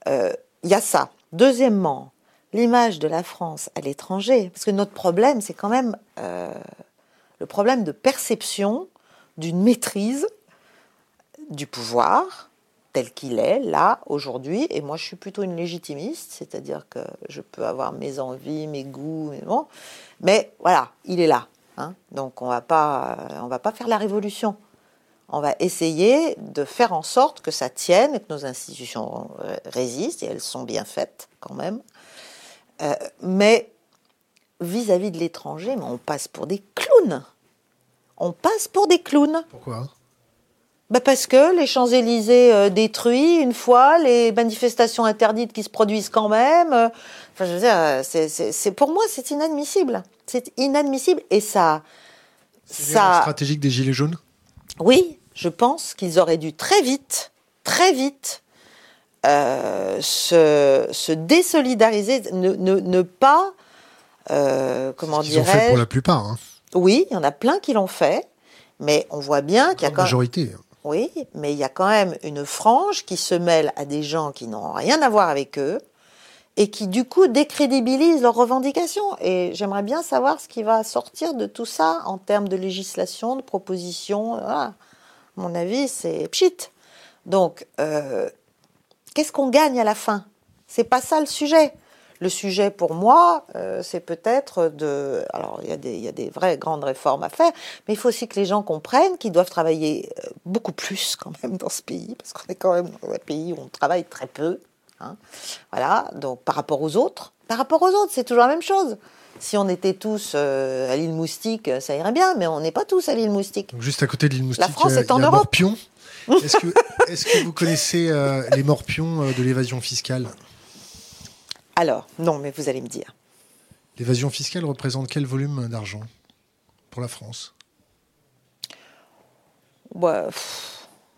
euh, il y a ça. Deuxièmement, l'image de la France à l'étranger. Parce que notre problème, c'est quand même euh, le problème de perception d'une maîtrise du pouvoir tel qu'il est là aujourd'hui. Et moi, je suis plutôt une légitimiste, c'est-à-dire que je peux avoir mes envies, mes goûts, mais bon. Mais voilà, il est là. Hein. Donc on va pas, on va pas faire la révolution. On va essayer de faire en sorte que ça tienne, que nos institutions résistent, et elles sont bien faites quand même. Euh, mais vis-à-vis de l'étranger, on passe pour des clowns. On passe pour des clowns. Pourquoi? Bah parce que les Champs-Élysées euh, détruits une fois, les manifestations interdites qui se produisent quand même. Euh, enfin, je veux dire, c'est, pour moi, c'est inadmissible. C'est inadmissible et ça. ça stratégique des Gilets jaunes? Oui, je pense qu'ils auraient dû très vite, très vite, euh, se, se, désolidariser, ne, ne, ne pas euh, comment dirais-je ont fait pour la plupart. Hein. Oui, il y en a plein qui l'ont fait, mais on voit bien qu'il y a quand majorité. Oui, mais il y a quand même une frange qui se mêle à des gens qui n'ont rien à voir avec eux et qui du coup décrédibilisent leurs revendications. Et j'aimerais bien savoir ce qui va sortir de tout ça en termes de législation, de propositions. À mon avis, c'est pchit. Donc, euh, qu'est-ce qu'on gagne à la fin? C'est pas ça le sujet. Le sujet pour moi, euh, c'est peut-être de... Alors, il y, a y, a des vraies grandes réformes à faire, mais il faut aussi que les gens comprennent qu'ils doivent travailler euh, beaucoup plus quand même dans ce pays, parce qu'on est quand même dans un pays où on travaille très peu. Hein. Voilà, donc par rapport aux autres, par rapport aux autres, c'est toujours la même chose. Si on était tous euh, à l'île Moustique, ça irait bien, mais on n'est pas tous à l'île Moustique. Donc juste à côté de l'île Moustique, la France est en Europe. Est-ce que, est que, vous connaissez les morpions de l'évasion fiscale? Alors, non, mais vous allez me dire. L'évasion fiscale représente quel volume d'argent pour la France? Bah,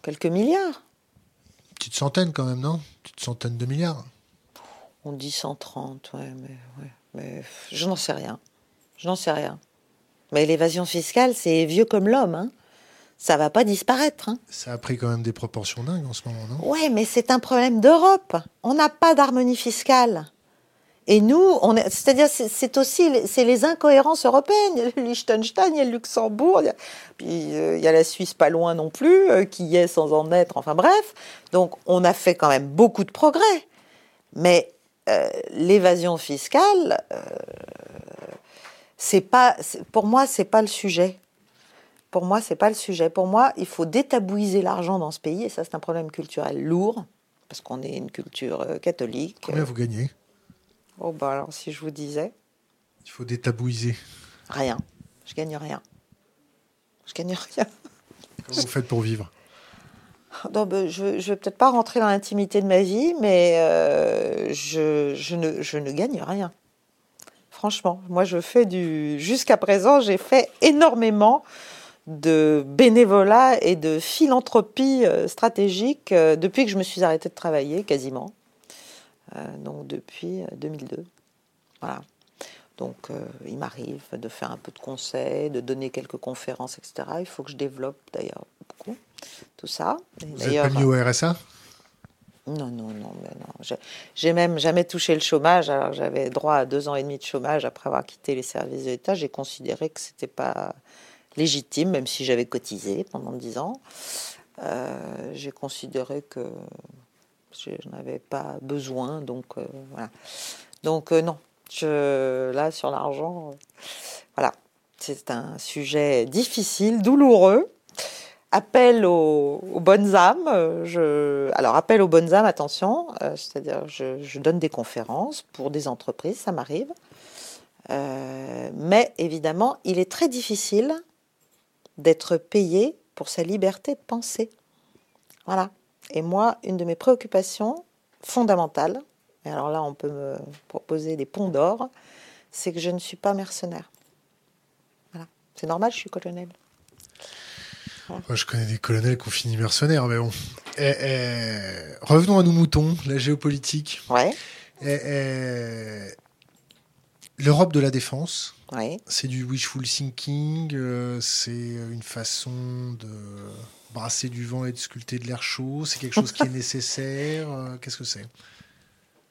Quelques milliards. Petite centaine quand même, non? Petite centaine de milliards. On dit 130, ouais, mais, ouais, mais je n'en sais rien. Je n'en sais rien. Mais l'évasion fiscale, c'est vieux comme l'homme. Hein. Ça va pas disparaître. Hein. Ça a pris quand même des proportions dingues en ce moment, non? Ouais, mais c'est un problème d'Europe. On n'a pas d'harmonie fiscale. Et nous, c'est-à-dire, c'est aussi c'est les incohérences européennes. Il y a le Liechtenstein, il y a le Luxembourg, il y a, puis euh, il y a la Suisse pas loin non plus, euh, qui y est sans en être. Enfin bref, donc on a fait quand même beaucoup de progrès. Mais euh, l'évasion fiscale, c'est pas, pour moi, c'est pas le sujet. Pour moi, c'est pas le sujet. Pour moi, il faut détabouiser l'argent dans ce pays, et ça, c'est un problème culturel lourd, parce qu'on est une culture catholique. Combien vous gagnez? Oh, bah alors, si je vous disais. Il faut détabouiser. Rien. Je gagne rien. Je gagne rien. Comment vous faites pour vivre? Non, bah, je ne vais peut-être pas rentrer dans l'intimité de ma vie, mais euh, je, je, ne, je ne gagne rien. Franchement, moi je fais du... Jusqu'à présent, j'ai fait énormément de bénévolat et de philanthropie euh, stratégique euh, depuis que je me suis arrêtée de travailler, quasiment. Euh, donc depuis 2002. Euh, voilà. Donc, euh, il m'arrive de faire un peu de conseils, de donner quelques conférences, etc. Il faut que je développe d'ailleurs beaucoup tout ça. Vous êtes pas mis au RSA Non, non, non, mais non. J'ai même jamais touché le chômage. Alors, j'avais droit à deux ans et demi de chômage après avoir quitté les services de l'État. J'ai considéré que c'était pas légitime, même si j'avais cotisé pendant dix ans. J'ai considéré que je n'en avais pas besoin, donc euh, voilà. Donc euh, non, je, là sur l'argent, voilà, c'est un sujet difficile, douloureux. Appel aux, bonnes âmes. Je, alors appel aux bonnes âmes, attention, euh, c'est-à-dire je, je, donne des conférences pour des entreprises, ça m'arrive. mais évidemment, il est très difficile d'être payé pour sa liberté de penser. Voilà. Et moi, une de mes préoccupations fondamentales, et alors là on peut me proposer des ponts d'or, c'est que je ne suis pas mercenaire. Voilà. C'est normal, je suis colonel. Moi, je connais des colonels qui ont fini mercenaires, mais bon. Eh, eh, revenons à nos moutons, la géopolitique. Ouais. Eh, L'Europe de la défense, ouais. c'est du wishful thinking, euh, c'est une façon de brasser du vent et de sculpter de l'air chaud C'est quelque chose qui est nécessaire euh, Qu'est-ce que c'est?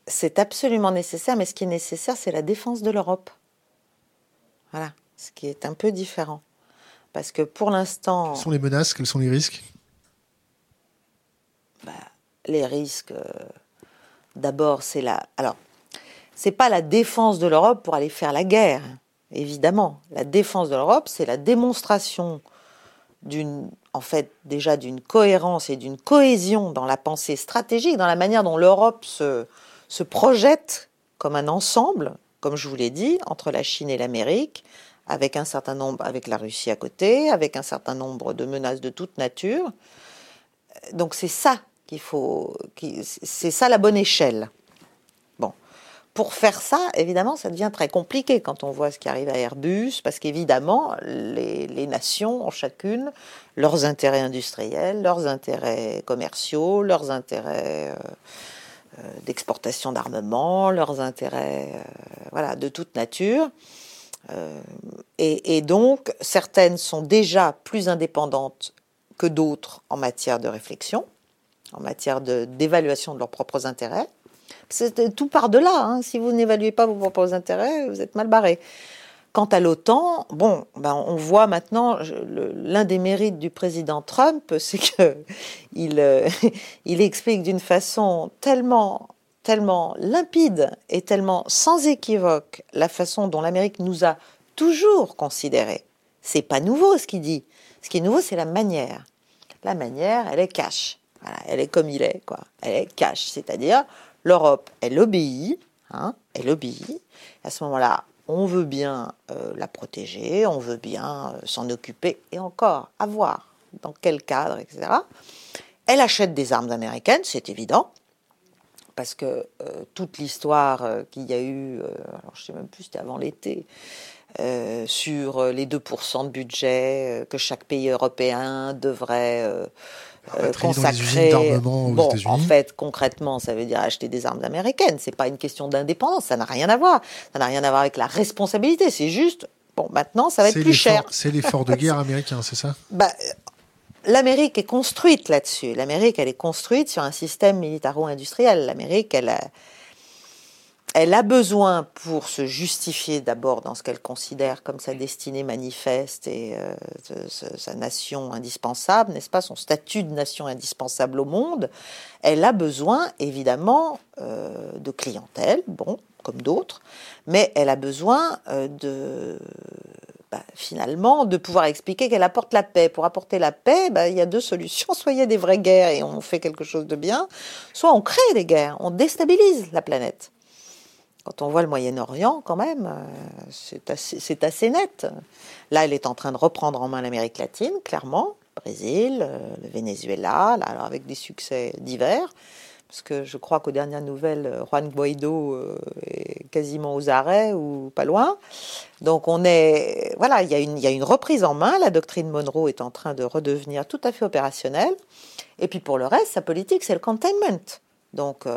C'est absolument nécessaire, mais ce qui est nécessaire, c'est la défense de l'Europe. Voilà, ce qui est un peu différent. Parce que pour l'instant... Quelles sont les menaces? Quels sont les risques? Bah, Les risques, euh, d'abord, c'est la... Alors, c'est pas la défense de l'Europe pour aller faire la guerre, évidemment. La défense de l'Europe, c'est la démonstration d'une en fait déjà d'une cohérence et d'une cohésion dans la pensée stratégique, dans la manière dont l'Europe se, se projette comme un ensemble, comme je vous l'ai dit, entre la Chine et l'Amérique, avec un certain nombre, avec la Russie à côté, avec un certain nombre de menaces de toute nature. Donc c'est ça qu'il faut, c'est ça la bonne échelle. Pour faire ça, évidemment, ça devient très compliqué quand on voit ce qui arrive à Airbus, parce qu'évidemment, les, nations ont chacune leurs intérêts industriels, leurs intérêts commerciaux, leurs intérêts euh, euh, d'exportation d'armement, leurs intérêts euh, voilà, de toute nature. Et, et, donc, certaines sont déjà plus indépendantes que d'autres en matière de réflexion, en matière d'évaluation de leurs propres intérêts. Tout par-delà. Hein. Si vous n'évaluez pas vos propres intérêts, vous êtes mal barré. Quant à l'OTAN, bon, ben on voit maintenant l'un des mérites du président Trump, c'est que euh, il explique d'une façon tellement tellement limpide et tellement sans équivoque la façon dont l'Amérique nous a toujours considérés. C'est pas nouveau ce qu'il dit. Ce qui est nouveau, c'est la manière. La manière, elle est cash. Elle est comme il est, quoi. Elle est cash, c'est-à-dire l'Europe, elle obéit, hein, elle obéit. À ce moment-là, on veut bien euh, la protéger, on veut bien euh, s'en occuper, et encore, avoir dans quel cadre, etc. Elle achète des armes américaines, c'est évident, parce que euh, toute l'histoire qu'il y a eu, alors je ne sais même plus, c'était avant l'été, sur les 2% de budget que chaque pays européen devrait consacrer. bon, en fait, concrètement, ça veut dire acheter des armes américaines. C'est pas une question d'indépendance, ça n'a rien à voir. Ça n'a rien à voir avec la responsabilité. C'est juste, bon, maintenant, ça va être plus cher. C'est l'effort de guerre américain, c'est ça? Bah, L'Amérique est construite là-dessus. L'Amérique, elle est construite sur un système militaro-industriel. L'Amérique, elle a, elle a besoin, pour se justifier d'abord dans ce qu'elle considère comme sa destinée manifeste et euh, sa nation indispensable, n'est-ce pas, son statut de nation indispensable au monde, elle a besoin évidemment euh, de clientèle, bon, comme d'autres, mais elle a besoin euh, de bah, finalement, de pouvoir expliquer qu'elle apporte la paix. Pour apporter la paix, bah, il y a deux solutions. Soit il y a des vraies guerres et on fait quelque chose de bien, soit on crée des guerres, on déstabilise la planète. Quand on voit le Moyen-Orient, quand même, euh, c'est assez, net. Là, elle est en train de reprendre en main l'Amérique latine, clairement. Brésil, euh, le Venezuela, alors avec des succès divers parce que je crois qu'aux dernières nouvelles, Juan Guaido euh, est quasiment aux arrêts ou pas loin. Donc on est, voilà, il y, a une, reprise en main. La doctrine Monroe est en train de redevenir tout à fait opérationnelle. Et puis pour le reste, sa politique, c'est le containment. Donc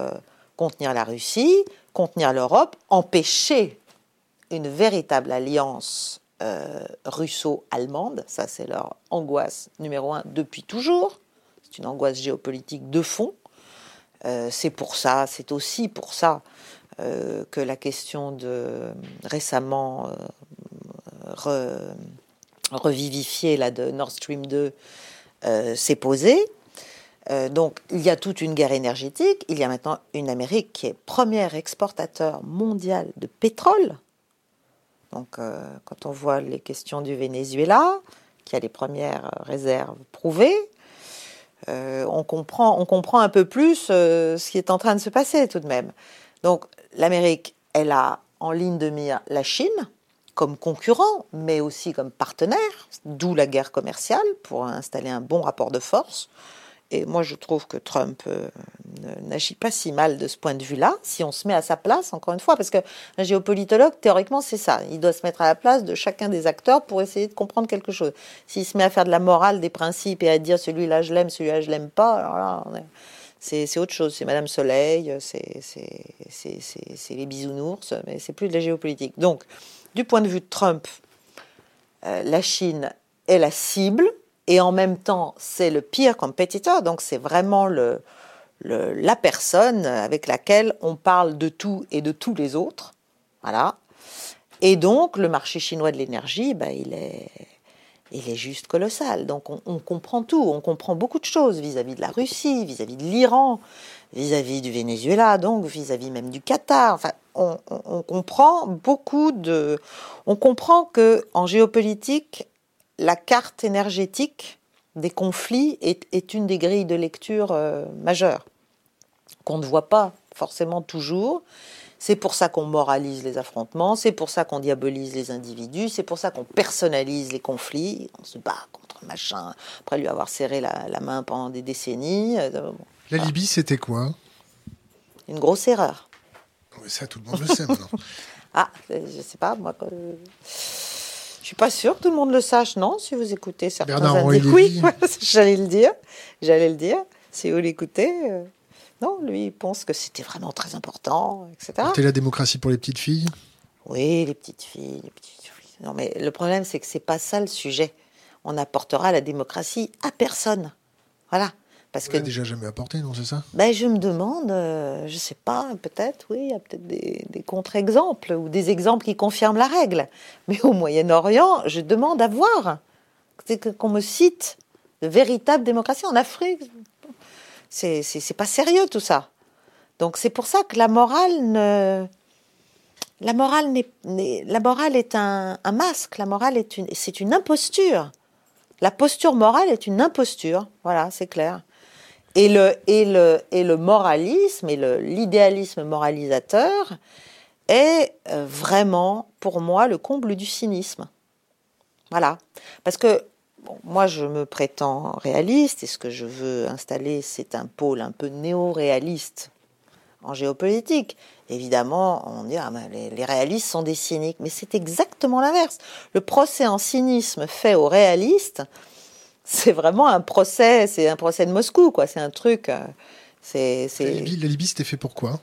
contenir la Russie, contenir l'Europe, empêcher une véritable alliance russo-allemande. Ça, c'est leur angoisse numéro un depuis toujours. C'est une angoisse géopolitique de fond euh, c'est pour ça, c'est aussi pour ça euh, que la question de récemment euh, revivifiée de Nord Stream 2 s'est posée. Donc il y a toute une guerre énergétique. Il y a maintenant une Amérique qui est premier exportateur mondial de pétrole. Donc quand on voit les questions du Venezuela, qui a les premières réserves prouvées, euh, on, comprend, un peu plus euh, ce qui est en train de se passer tout de même. Donc l'Amérique, elle a en ligne de mire la Chine comme concurrent, mais aussi comme partenaire, d'où la guerre commerciale pour installer un bon rapport de force. Et moi, je trouve que Trump euh, n'agit pas si mal de ce point de vue-là, si on se met à sa place, encore une fois, parce qu'un géopolitologue, théoriquement, c'est ça. Il doit se mettre à la place de chacun des acteurs pour essayer de comprendre quelque chose. S'il se met à faire de la morale, des principes et à dire celui-là je l'aime, celui-là je l'aime pas, alors là, c'est autre chose. C'est Madame Soleil, c'est les bisounours, mais c'est plus de la géopolitique. Donc, du point de vue de Trump, euh, la Chine est la cible et en même temps, c'est le pire compétiteur, donc c'est vraiment le, la personne avec laquelle on parle de tout et de tous les autres. Voilà. Et donc, le marché chinois de l'énergie, ben, il, est, il est juste colossal. Donc, on, comprend tout. On comprend beaucoup de choses vis-à-vis de la Russie, vis-à-vis de l'Iran, vis-à-vis du Venezuela, donc vis-à-vis même du Qatar. Enfin, on, on, comprend beaucoup de. On comprend que en géopolitique, la carte énergétique des conflits est, une des grilles de lecture euh, majeures, qu'on ne voit pas forcément toujours. C'est pour ça qu'on moralise les affrontements, c'est pour ça qu'on diabolise les individus, c'est pour ça qu'on personnalise les conflits, on se bat contre machin, après lui avoir serré la, main pendant des décennies. Euh, la Libye, c'était quoi? Une grosse erreur. ça, tout le monde le sait maintenant. ah, je sais pas, moi suis pas sûre que tout le monde le sache, non Si vous écoutez certains Bernard oui, j'allais le dire, j'allais le dire. Si vous l'écoutez, euh, non, lui, il pense que c'était vraiment très important, etc. C'était la démocratie pour les petites filles? Oui, les petites filles, les petites filles. Non, mais le problème, c'est que c'est pas ça le sujet. On apportera la démocratie à personne. Voilà. Parce que déjà jamais apporté, non, c'est ça? Ben, Je me demande, euh, je sais pas, peut-être, oui, il y a peut-être des, contre-exemples ou des exemples qui confirment la règle. Mais au Moyen-Orient, je demande à voir qu'on me cite de véritables démocraties en Afrique. C'est pas sérieux tout ça. Donc c'est pour ça que la morale ne. La morale, n'est, la morale est un, un, masque, la morale est une, c'est une imposture. La posture morale est une imposture, voilà, c'est clair. Et le, moralisme et l'idéalisme moralisateur est euh, vraiment, pour moi, le comble du cynisme. Voilà. Parce que moi, je me prétends réaliste et ce que je veux installer, c'est un pôle un peu néo-réaliste en géopolitique. Évidemment, on dit ah, les, les, réalistes sont des cyniques, mais c'est exactement l'inverse. Le procès en cynisme fait aux réalistes, c'est vraiment un procès, c'est un procès de Moscou, quoi. C'est un truc. Euh, c'est, La Libye, la Libye c'était fait pourquoi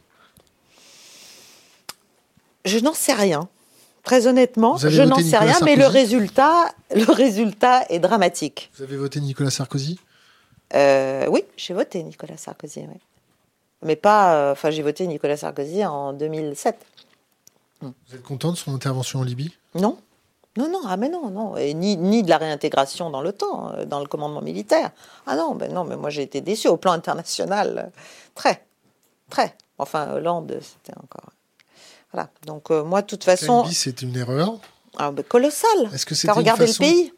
Je n'en sais rien. Très honnêtement, je n'en sais rien, mais le résultat, le résultat est dramatique. Vous avez voté Nicolas Sarkozy euh, Oui, j'ai voté Nicolas Sarkozy. Oui. Mais pas. euh, Enfin, j'ai voté Nicolas Sarkozy en 2007. Vous êtes content de son intervention en Libye? Non, non, non, ah mais non, non, et ni, ni de la réintégration dans l'OTAN, euh, dans le commandement militaire. Ah non, ben non, mais moi j'ai été déçu au plan international, euh, très, très. Enfin, Hollande, c'était encore. Voilà. Donc euh, moi, de toute façon, c'était une erreur. ah, ben, colossal. Est-ce que une regarder façon... le pays.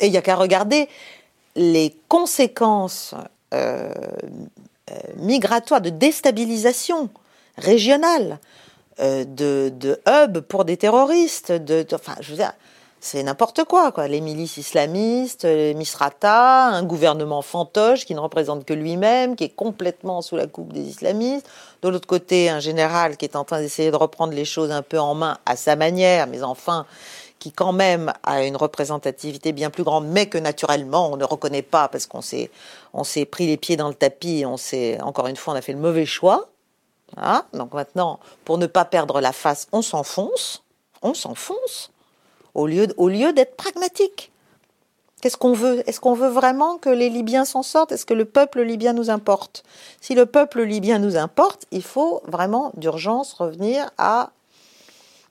Et il n'y a qu'à regarder les conséquences euh, migratoires de déstabilisation régionale, de, de hub pour des terroristes. De, de- enfin, je veux dire, c'est n'importe quoi, quoi. Les milices islamistes, les Misrata, un gouvernement fantoche qui ne représente que lui-même, qui est complètement sous la coupe des islamistes. De l'autre côté, un général qui est en train d'essayer de reprendre les choses un peu en main à sa manière, mais enfin, qui quand même a une représentativité bien plus grande, mais que naturellement on ne reconnaît pas parce qu'on s'est, on s'est pris les pieds dans le tapis, on s'est, encore une fois, on a fait le mauvais choix. Hein? Donc maintenant, pour ne pas perdre la face, on s'enfonce, on s'enfonce, au lieu, d'être pragmatique. Qu'est-ce qu'on veut? Est-ce qu'on veut vraiment que les Libyens s'en sortent? Est-ce que le peuple libyen nous importe? Si le peuple libyen nous importe, il faut vraiment d'urgence revenir à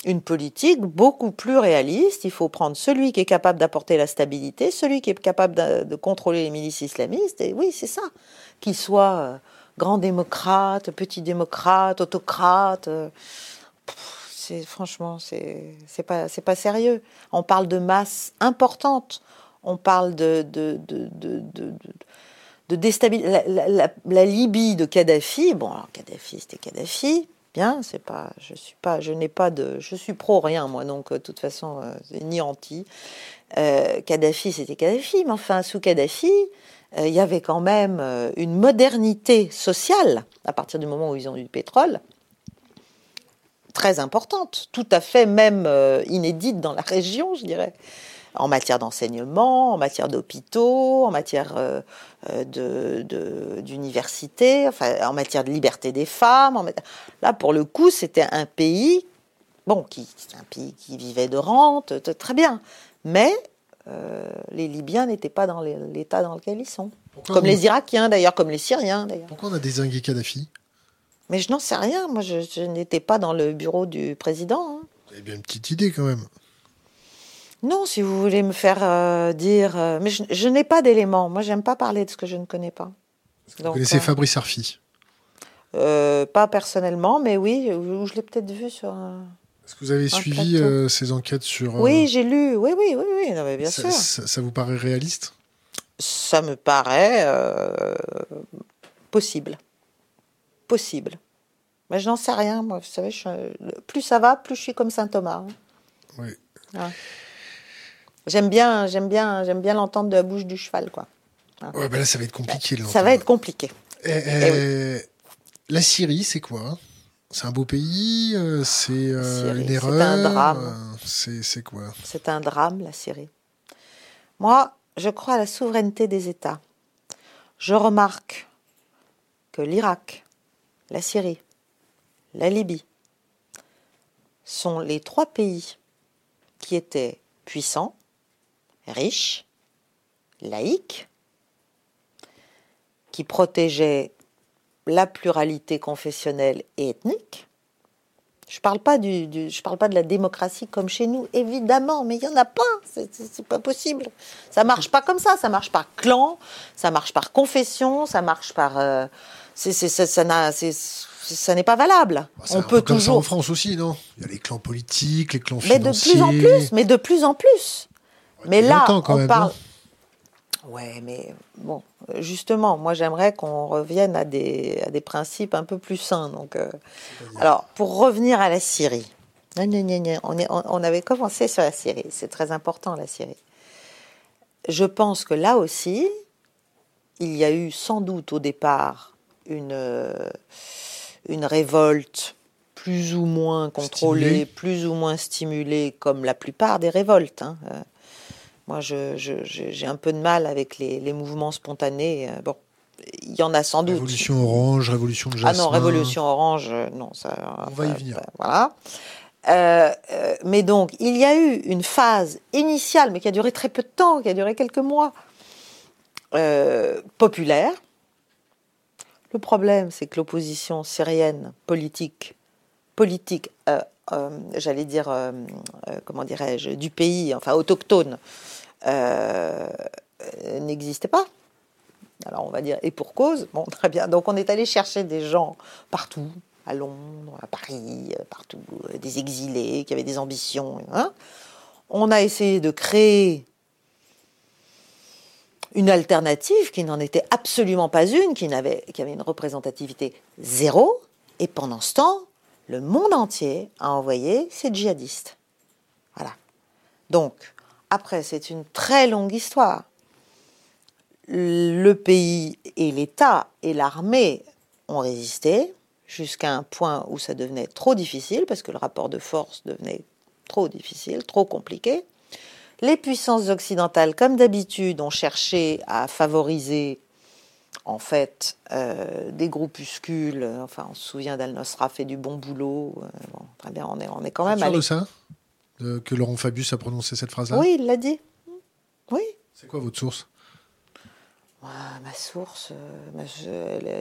une politique beaucoup plus réaliste. Il faut prendre celui qui est capable d'apporter la stabilité, celui qui est capable de, de contrôler les milices islamistes. Et oui, c'est ça. Qu'il soit euh, grand démocrate, petit démocrate, autocrate. euh, c'est franchement, c'est pas pas sérieux. On parle de masse importante. On parle de de de de, de, de- de déstabil- la, Libye de Kadhafi. Bon, alors Kadhafi, c'était Kadhafi. Bien, c'est pas, je suis pas, je n'ai pas de, je suis pro rien moi, donc euh, de toute façon, euh, ni anti. Euh, Kadhafi, c'était Kadhafi, mais enfin sous Kadhafi, il y avait quand même euh, une modernité sociale à partir du moment où ils ont eu du pétrole très importante, tout à fait même euh, inédite dans la région, je dirais, en matière d'enseignement, en matière d'hôpitaux, en matière euh, euh, d'université, enfin, en matière de liberté des femmes. Là, pour le coup, c'était un pays, bon, qui, un pays qui vivait de rente, très bien, mais euh, les Libyens n'étaient pas dans l'état dans lequel ils sont. Pourquoi Comme on- les Irakiens d'ailleurs, comme les Syriens d'ailleurs. Pourquoi on a désingué Kadhafi? Mais je n'en sais rien, moi je, je n'étais pas dans le bureau du président. hein. Vous avez bien une petite idée quand même. Non, si vous voulez me faire euh, dire. euh, mais je, je n'ai pas d'éléments. Moi, j'aime pas parler de ce que je ne connais pas. Vous connaissez Fabrice Arfi? Pas personnellement, mais oui, ou je l'ai peut-être vu sur. un- Est-ce que vous avez suivi euh, ces enquêtes sur... euh, Oui, j'ai lu. Oui, oui, oui, oui. non, mais bien ça, sûr. ça- ça vous paraît réaliste? Ça me paraît euh, possible. Possible. Mais je n'en sais rien, moi. Vous savez, je plus ça va, plus je suis comme saint Thomas. hein. Oui. J'aime bien, j'aime bien, j'aime bien l'entendre de la bouche du cheval, quoi. Ouais, ben là, ça va être compliqué. Ça va être compliqué. Eh, eh, La Syrie, c'est quoi C'est un beau pays euh, C'est euh, une c'est erreur un drame. euh, C'est c'est quoi? C'est un drame, la Syrie. Moi, je crois à la souveraineté des États. Je remarque que l'Irak, la Syrie, la Libye sont les trois pays qui étaient puissants, riches, laïques, qui protégeaient la pluralité confessionnelle et ethnique. Je parle pas du, du- je parle pas de la démocratie comme chez nous, évidemment, mais il y en a pas. C'est- pas possible. Ça marche pas comme ça. Ça marche par clan, ça marche par confession, ça marche par. euh, c'est- c'est- ça n'est pas valable. Bah, On peut peu comme ça en toujours. France aussi, non? Il y a les clans politiques, les clans Mais de financiers. plus en plus, mais de plus en plus. mais là, on même, parle. Ouais, mais bon, euh, justement, moi j'aimerais qu'on revienne à des, à des principes un peu plus sains. Donc, euh, alors, pour revenir à la Syrie, gna, gna, gna, on, est, on, on avait commencé sur la Syrie, c'est très important la Syrie. Je pense que là aussi, il y a eu sans doute au départ une, euh, une révolte plus ou moins contrôlée, plus ou moins stimulée, comme la plupart des révoltes. Hein. Euh, moi, j'ai un peu de mal avec les, mouvements spontanés. Euh, bon, il y en a sans doute. Révolution orange, révolution de Ah non, révolution orange, euh, non, ça. On va y venir. voilà. mais donc, il y a eu une phase initiale, mais qui a duré très peu de temps, qui a duré quelques mois, populaire. Le problème, c'est que l'opposition syrienne politique politique, euh, euh, j'allais dire, euh, comment dirais-je, du pays, enfin autochtone, n'existait pas. Alors on va dire, et pour cause, bon, très bien. Donc on est allé chercher des gens partout, à Londres, à Paris, partout, des exilés qui avaient des ambitions. Hein. On a essayé de créer une alternative qui n'en était absolument pas une, qui, n'avait, qui avait une représentativité zéro. Et pendant ce temps, le monde entier a envoyé ses djihadistes. Voilà. Donc, après, c'est une très longue histoire. Le pays et l'État et l'armée ont résisté jusqu'à un point où ça devenait trop difficile, parce que le rapport de force devenait trop difficile, trop compliqué. Les puissances occidentales, comme d'habitude, ont cherché à favoriser en fait, euh, des groupuscules. Enfin, on se souvient d'Al-Nosra fait du bon boulot. Euh, très bien, on est, on est quand même. Sûr de ça Que Laurent Fabius a prononcé cette phrase-là? Oui, il l'a dit. Oui. C'est quoi votre source? Ma source,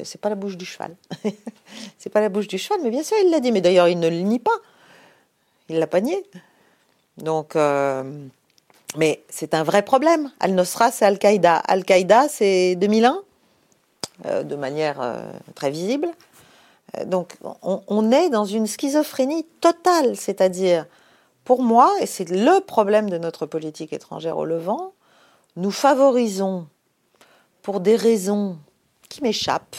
c'est pas la bouche du cheval. c'est pas la bouche du cheval, mais bien sûr, il l'a dit. Mais d'ailleurs, il ne le nie pas. Il l'a pas nié. Donc. mais c'est un vrai problème. Al-Nosra, c'est Al-Qaïda. Al-Qaïda, c'est 2001 euh, de manière euh, très visible. Euh, donc on, est dans une schizophrénie totale, c'est-à-dire, pour moi, et c'est le problème de notre politique étrangère au Levant, nous favorisons, pour des raisons qui m'échappent,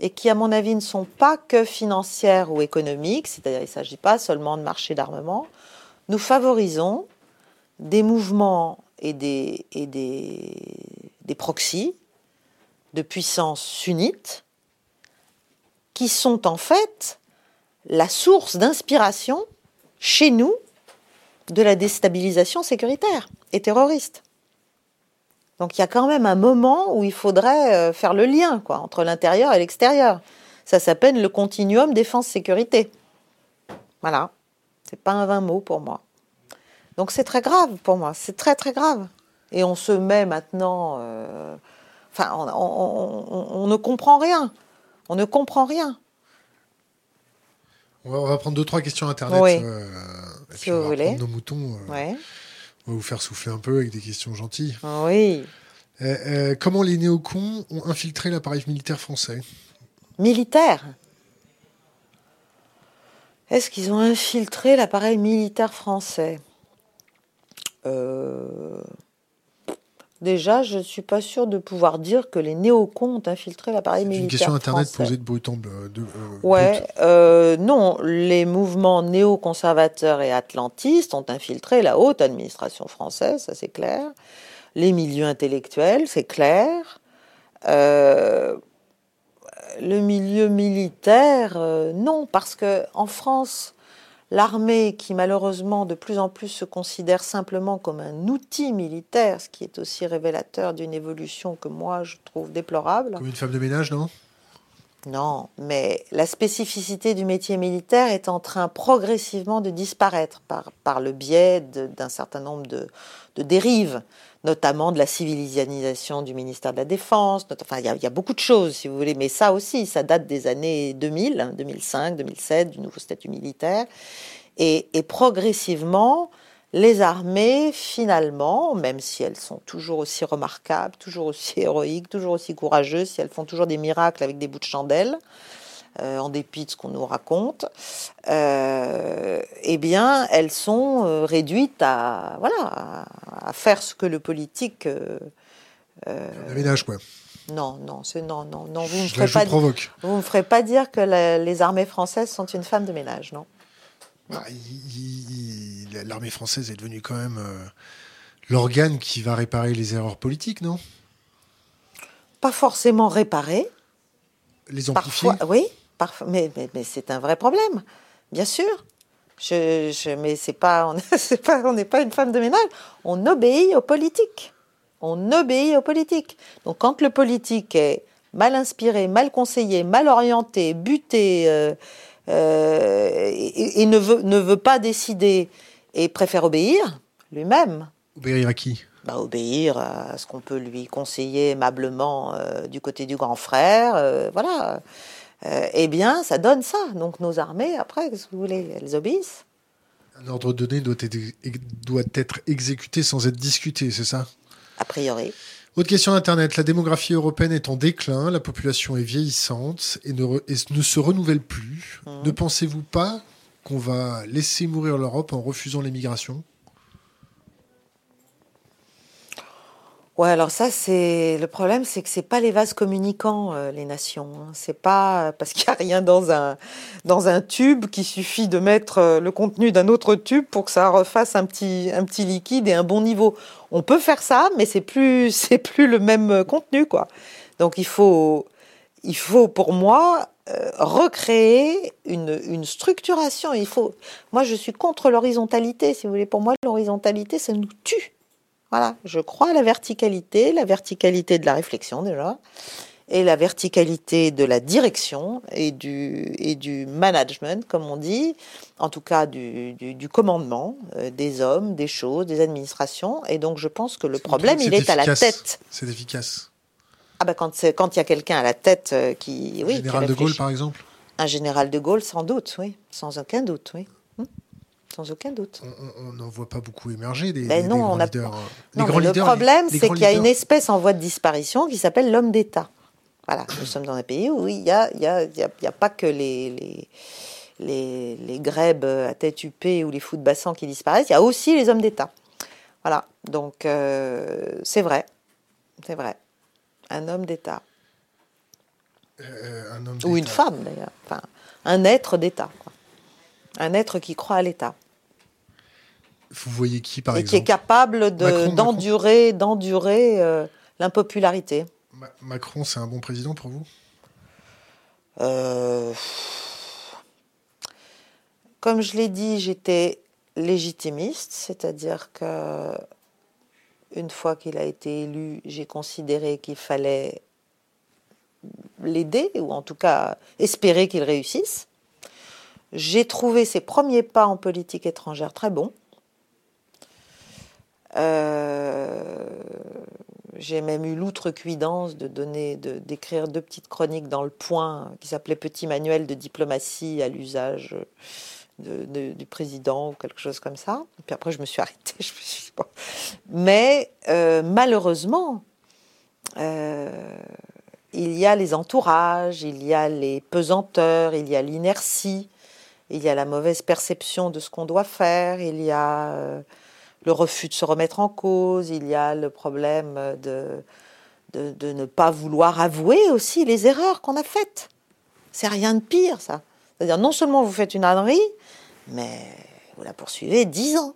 et qui, à mon avis, ne sont pas que financières ou économiques, c'est-à-dire il ne s'agit pas seulement de marché d'armement, nous favorisons des mouvements et des, proxys de puissances sunnites qui sont en fait la source d'inspiration chez nous de la déstabilisation sécuritaire et terroriste. Donc il y a quand même un moment où il faudrait euh, faire le lien quoi, entre l'intérieur et l'extérieur. Ça s'appelle le continuum défense-sécurité. Voilà. C'est pas un vain mot pour moi. Donc c'est très grave pour moi. C'est très très grave. Et on se met maintenant. Euh, Enfin, on, ne comprend rien. On ne comprend rien. On va, prendre deux, trois questions Internet. Euh, si vous voulez. nos moutons. Euh, on va vous faire souffler un peu avec des questions gentilles. Oui. Euh, comment les néocons ont infiltré l'appareil militaire français? Militaire? Est-ce qu'ils ont infiltré l'appareil militaire français? Déjà, je ne suis pas sûre de pouvoir dire que les néocons ont infiltré l'appareil militaire. une question Internet posée de brut en de, euh, Ouais, euh, non, les mouvements néoconservateurs et atlantistes ont infiltré la haute administration française, ça c'est clair. Les milieux intellectuels, c'est clair. Euh, le milieu militaire, non, parce que en France, L'armée, qui malheureusement de plus en plus se considère simplement comme un outil militaire, ce qui est aussi révélateur d'une évolution que moi je trouve déplorable. Comme une femme de ménage, non? Non, mais la spécificité du métier militaire est en train progressivement de disparaître par, par le biais d'un certain nombre de, de dérives notamment de la civilisation du ministère de la Défense. Enfin, il y, a beaucoup de choses, si vous voulez, mais ça aussi, ça date des années 2000, 2005, 2007, du nouveau statut militaire. Et, progressivement, les armées, finalement, même si elles sont toujours aussi remarquables, toujours aussi héroïques, toujours aussi courageuses, si elles font toujours des miracles avec des bouts de chandelle, euh, en dépit de ce qu'on nous raconte, euh, eh bien, elles sont euh, réduites à, voilà, à, faire ce que le politique. Euh, ménage, quoi. Non, non, c'est non, non, non. Vous ne me ferez pas. Vous me ferez pas dire que les armées françaises sont une femme de ménage, non. Bah, l'armée française est devenue quand même l'organe qui va réparer les erreurs politiques, non? Pas forcément réparer. Les amplifier. Parfois, oui, mais, mais, c'est un vrai problème, bien sûr. Je, je, mais c'est pas, on pas, on n'est pas une femme de ménage. On obéit aux politiques. On obéit aux politiques. Donc quand le politique est mal inspiré, mal conseillé, mal orienté, buté, euh, euh, et, ne, veut, ne veut pas décider et préfère obéir lui-même. Obéir à qui? Bah, Obéir à ce qu'on peut lui conseiller aimablement euh, du côté du grand frère. voilà. Eh bien, ça donne ça. Donc nos armées, après, qu'est-ce que vous voulez Elles obéissent. Un ordre donné doit être, doit être exécuté sans être discuté, c'est ça? A priori. Autre question d'Internet. La démographie européenne est en déclin, la population est vieillissante et ne, ne se renouvelle plus. Mmh. Ne pensez-vous pas qu'on va laisser mourir l'Europe en refusant l'immigration Ouais, alors ça, c'est le problème, c'est que c'est pas les vases communicants, euh, les nations. Hein. C'est pas parce qu'il y a rien dans un dans un tube qu'il suffit de mettre euh, le contenu d'un autre tube pour que ça refasse un petit un petit liquide et un bon niveau. On peut faire ça, mais c'est plus c'est plus le même contenu, quoi. Donc il faut il faut pour moi euh, recréer une, une structuration. Il faut. Moi, je suis contre l'horizontalité. Si vous voulez, pour moi, l'horizontalité, ça nous tue. Voilà, je crois à la verticalité, la verticalité de la réflexion déjà, et la verticalité de la direction et du, et du management, comme on dit, en tout cas du, du, commandement euh, des hommes, des choses, des administrations. Et donc je pense que le problème, il est à la tête. C'est efficace. Ah ben quand il y a quelqu'un à la tête euh, qui... Oui, général de Gaulle, par exemple Un général de Gaulle, sans doute, oui. Sans aucun doute, oui sans aucun doute. On n'en voit pas beaucoup émerger des, ben non, grands on leaders. Non, le problème, c'est qu'il y a une espèce en voie de disparition qui s'appelle l'homme d'État. Voilà, nous sommes dans un pays où il n'y a, y a, y a, pas que les, les, les, les, grèbes à tête huppée ou les fous de bassin qui disparaissent, il y a aussi les hommes d'État. Voilà, donc euh, c'est vrai, c'est vrai. Un homme d'État. Euh, ou une femme d'ailleurs. Enfin, un être d'État. Un être qui croit à l'État. Vous voyez qui, par exemple Et qui est capable d'endurer d'endurer euh, l'impopularité. Macron, c'est un bon président pour vous? Euh, Comme je l'ai dit, j'étais légitimiste, c'est-à-dire que une fois qu'il a été élu, j'ai considéré qu'il fallait l'aider, ou en tout cas espérer qu'il réussisse. J'ai trouvé ses premiers pas en politique étrangère très bons. Euh, j'ai même eu l'outrecuidance de donner, d'écrire deux petites chroniques dans le Point qui s'appelait Petit manuel de diplomatie à l'usage du président ou quelque chose comme ça. Puis après, je me suis arrêtée. Je me suis... Mais euh, malheureusement, euh, il y a les entourages, il y a les pesanteurs, il y a l'inertie il y a la mauvaise perception de ce qu'on doit faire, il y a le refus de se remettre en cause, il y a le problème de, de, ne pas vouloir avouer aussi les erreurs qu'on a faites. C'est rien de pire, ça. C'est-à-dire, non seulement vous faites une ânerie, mais vous la poursuivez dix ans.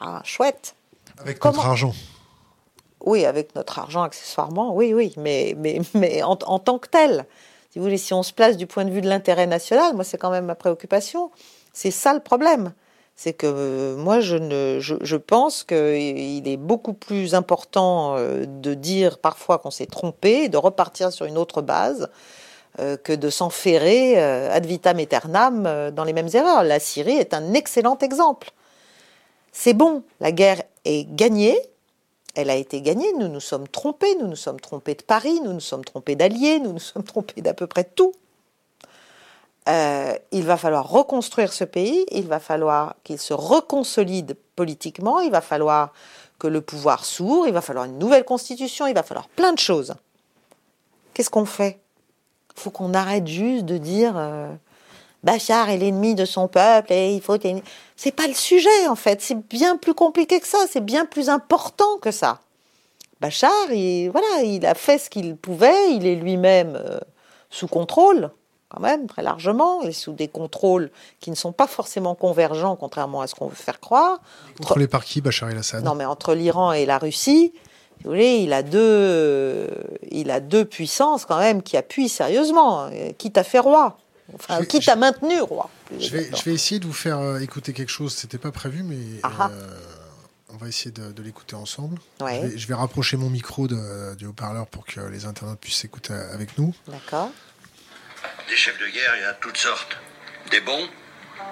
Ah, chouette. Avec notre argent. Oui, avec notre argent accessoirement, oui, oui, mais, mais, mais en, en tant que tel si vous voulez, si on se place du point de vue de l'intérêt national, moi c'est quand même ma préoccupation. C'est ça le problème. C'est que euh, moi je, ne, je, pense qu'il est beaucoup plus important euh, de dire parfois qu'on s'est trompé, de repartir sur une autre base, euh, que de s'enferrer ad vitam aeternam dans les mêmes erreurs. La Syrie est un excellent exemple. C'est bon, la guerre est gagnée, elle a été gagnée. Nous nous sommes trompés, nous nous sommes trompés de Paris, nous nous sommes trompés d'alliés, nous nous sommes trompés d'à peu près tout. Euh, il va falloir reconstruire ce pays, il va falloir qu'il se reconsolide politiquement, il va falloir que le pouvoir s'ouvre, il va falloir une nouvelle constitution, il va falloir plein de choses. Qu'est-ce qu'on fait? Il faut qu'on arrête juste de dire euh, Bachar est l'ennemi de son peuple et il faut. C'est pas le sujet en fait. C'est bien plus compliqué que ça. C'est bien plus important que ça. Bachar, il, voilà, il a fait ce qu'il pouvait. Il est lui-même euh, sous contrôle, quand même, très largement, et sous des contrôles qui ne sont pas forcément convergents, contrairement à ce qu'on veut faire croire. Contrôlé par qui, Bachar el-Assad Non, mais entre l'Iran et la Russie, vous voulez, il a deux, il a deux puissances quand même qui appuient sérieusement, qui t'a fait roi, enfin, qui t'a maintenu roi. Je vais, je vais, essayer de vous faire euh, écouter quelque chose. C'était pas prévu, mais ah ah. Euh, on va essayer de, l'écouter ensemble. Je, vais, rapprocher mon micro de, du haut-parleur pour que les internautes puissent écouter avec nous. D'accord. Des chefs de guerre, il y en a toutes sortes. Des bons,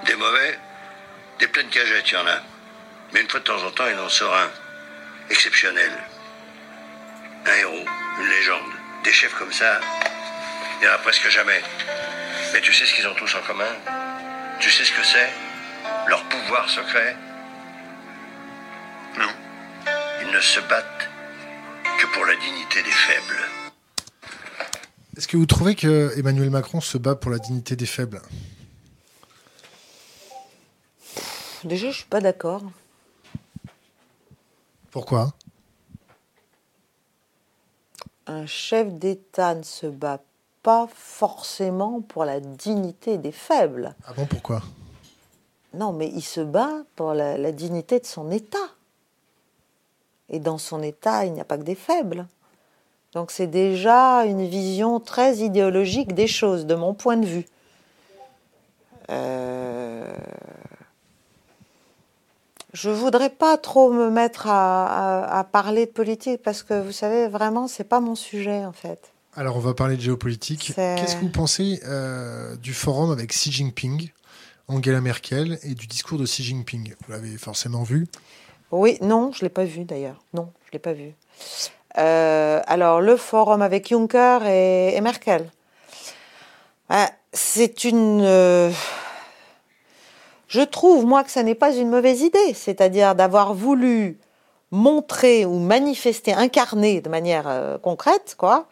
des mauvais, des pleines cagettes, il y en a. Mais une fois de temps en temps, il en sort un. Exceptionnel. Un héros, une légende. Des chefs comme ça, il n'y en a presque jamais. Mais tu sais ce qu'ils ont tous en commun? Tu sais ce que c'est? Leur pouvoir secret? Non. Ils ne se battent que pour la dignité des faibles. Est-ce que vous trouvez que Emmanuel Macron se bat pour la dignité des faibles? Déjà, je suis pas d'accord. Pourquoi? Un chef d'État ne se bat pas forcément pour la dignité des faibles. Ah bon, pourquoi? Non, mais il se bat pour la, la dignité de son État. Et dans son État, il n'y a pas que des faibles. Donc c'est déjà une vision très idéologique des choses, de mon point de vue. Euh... Je voudrais pas trop me mettre à, parler de politique parce que vous savez vraiment c'est pas mon sujet en fait. Alors on va parler de géopolitique. Qu'est-ce que vous pensez euh, du forum avec Xi Jinping, Angela Merkel et du discours de Xi Jinping? Vous l'avez forcément vu? Oui, non, je l'ai pas vu d'ailleurs. Non, je l'ai pas vu. Euh, alors, le forum avec Juncker et, Merkel. Ah, c'est une. Euh, je trouve, moi, que ça n'est pas une mauvaise idée. C'est-à-dire d'avoir voulu montrer ou manifester, incarner de manière euh, concrète, quoi,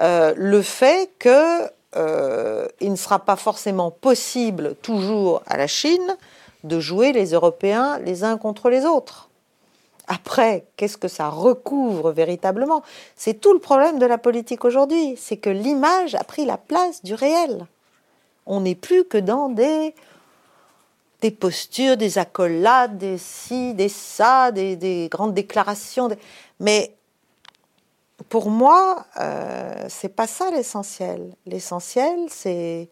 le fait que il ne sera pas forcément possible toujours à la Chine de jouer les Européens les uns contre les autres. Après, qu'est-ce que ça recouvre véritablement? C'est tout le problème de la politique aujourd'hui, c'est que l'image a pris la place du réel. On n'est plus que dans des, des postures, des accolades, des ci, des ça, des, grandes déclarations. Mais pour moi, euh, c'est pas ça l'essentiel. L'essentiel, c'est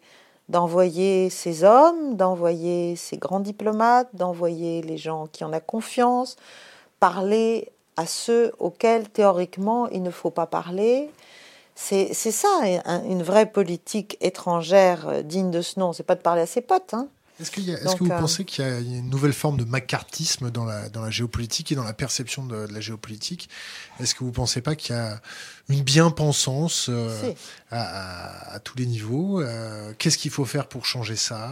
d'envoyer ces hommes, d'envoyer ces grands diplomates, d'envoyer les gens qui en ont confiance, parler à ceux auxquels théoriquement il ne faut pas parler. C'est ça, une vraie politique étrangère euh, digne de ce nom. C'est pas de parler à ses potes. Hein. Est-ce que vous euh, pensez qu'il y a une nouvelle forme de macartisme dans la, dans la géopolitique et dans la perception de, la géopolitique? Est-ce que vous ne pensez pas qu'il y a une bien-pensance euh, à, tous les niveaux Qu'est-ce qu'il faut faire pour changer ça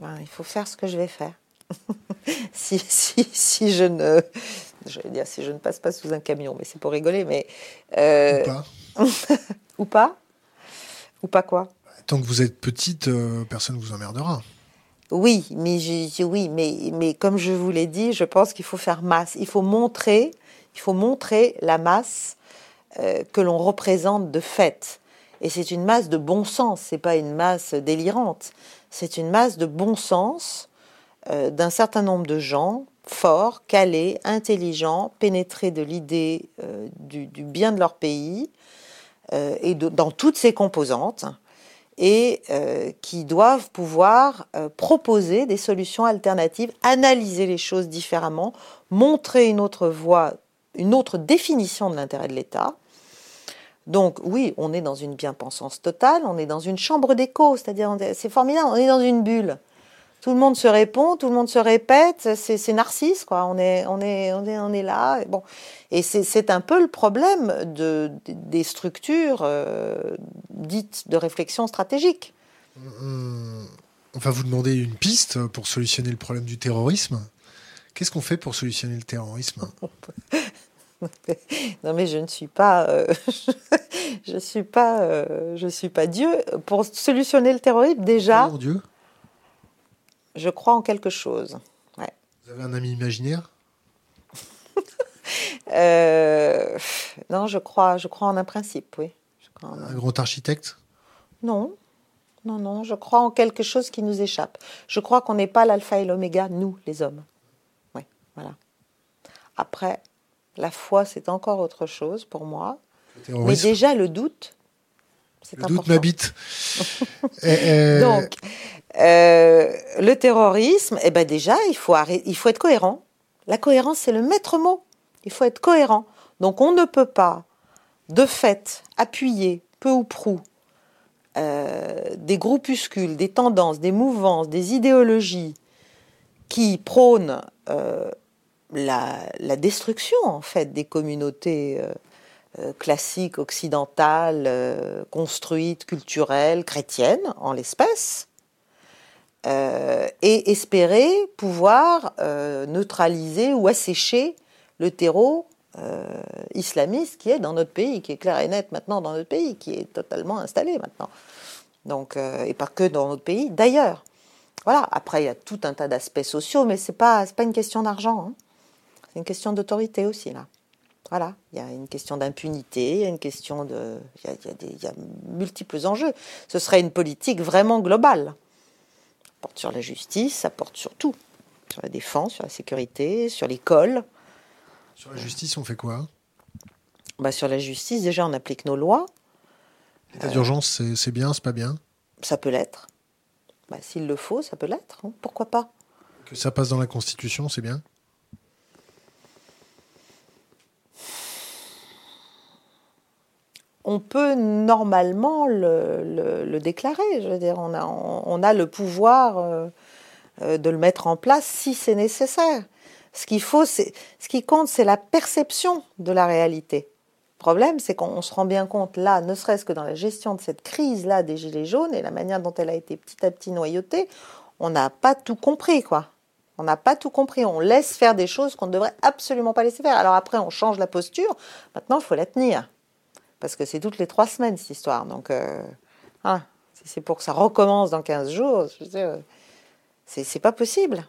ben, Il faut faire ce que je vais faire. si, si, si je ne. dire si je ne passe pas sous un camion, mais c'est pour rigoler, mais. Euh, ou pas. Ou pas? Ou pas quoi? Tant que vous êtes petite, euh, personne ne vous emmerdera. Oui, mais oui, mais, mais comme je vous l'ai dit, je pense qu'il faut faire masse. Il faut montrer, il faut montrer la masse euh, que l'on représente de fait. Et c'est une masse de bon sens, c'est pas une masse délirante. C'est une masse de bon sens euh, d'un certain nombre de gens forts, calés, intelligents, pénétrés de l'idée euh, du, bien de leur pays euh, et dans toutes ses composantes et qui doivent pouvoir proposer des solutions alternatives, analyser les choses différemment, montrer une autre voie, une autre définition de l'intérêt de l'État. Donc oui, on est dans une bien-pensance totale, on est dans une chambre d'écho, c'est-à-dire c'est formidable, on est dans une bulle tout le monde se répond, tout le monde se répète, c'est narcisse, quoi. On est, on est, on est, on est là. Et bon, et c'est un peu le problème de, des structures euh, dites de réflexion stratégique. On va vous demander une piste pour solutionner le problème du terrorisme. Qu'est-ce qu'on fait pour solutionner le terrorisme? Non mais je ne suis pas, euh, je suis pas, euh, je suis pas Dieu. Pour solutionner le terrorisme, déjà. Dieu je crois en quelque chose. Vous avez un ami imaginaire? Euh, Non, je crois, je crois en un principe, oui. Un grand architecte? Non. Non, non, je crois en quelque chose qui nous échappe. Je crois qu'on n'est pas l'alpha et l'oméga, nous, les hommes. Oui, voilà. Après, La foi, c'est encore autre chose pour moi. Mais déjà, le doute, Le important. doute m'habite. Euh, Donc, euh, le terrorisme, eh ben déjà, il faut, arrêter, il faut être cohérent. La cohérence, c'est le maître mot. Il faut être cohérent. Donc, on ne peut pas, de fait, appuyer peu ou prou euh, des groupuscules, des tendances, des mouvances, des idéologies qui prônent la, la destruction, en fait, des communautés euh, classiques, occidentales, euh, construites, culturelles, chrétiennes, en l'espèce, euh, et espérer pouvoir neutraliser ou assécher le terreau islamiste qui est dans notre pays, qui est clair et net maintenant dans notre pays, qui est totalement installé maintenant. Donc, et pas que dans notre pays, d'ailleurs. Voilà. Après, il y a tout un tas d'aspects sociaux, mais c'est pas c'est pas une question d'argent. hein. C'est une question d'autorité aussi là. Voilà. Il y a une question d'impunité, il y a une question de, il y a, il y a des- il y a multiples enjeux. Ce serait une politique vraiment globale. Ça porte sur la justice, ça porte sur tout, sur la défense, sur la sécurité, sur l'école. Sur la justice, on fait quoi? Bah, sur la justice, déjà, on applique nos lois. L'état d'urgence, c'est- c'est bien, c'est pas bien? Ça peut l'être. Bah, S'il le faut, ça peut l'être. hein. Pourquoi pas? Que ça passe dans la Constitution, c'est bien? On peut normalement le, déclarer. Je veux dire, on a, le pouvoir euh, euh, de le mettre en place si c'est nécessaire. Ce faut, ce qui compte, c'est la perception de la réalité. Le problème, c'est qu'on on se rend bien compte là, ne serait-ce que dans la gestion de cette crise-là des gilets jaunes et la manière dont elle a été petit à petit noyautée, on n'a pas tout compris, quoi. On n'a pas tout compris. On laisse faire des choses qu'on ne devrait absolument pas laisser faire. Alors après, on change la posture. Maintenant, il faut la tenir. Parce que c'est toutes les trois semaines, cette histoire. Donc, euh, hein, si c'est pour que ça recommence dans 15 jours, dire, c'est pas possible.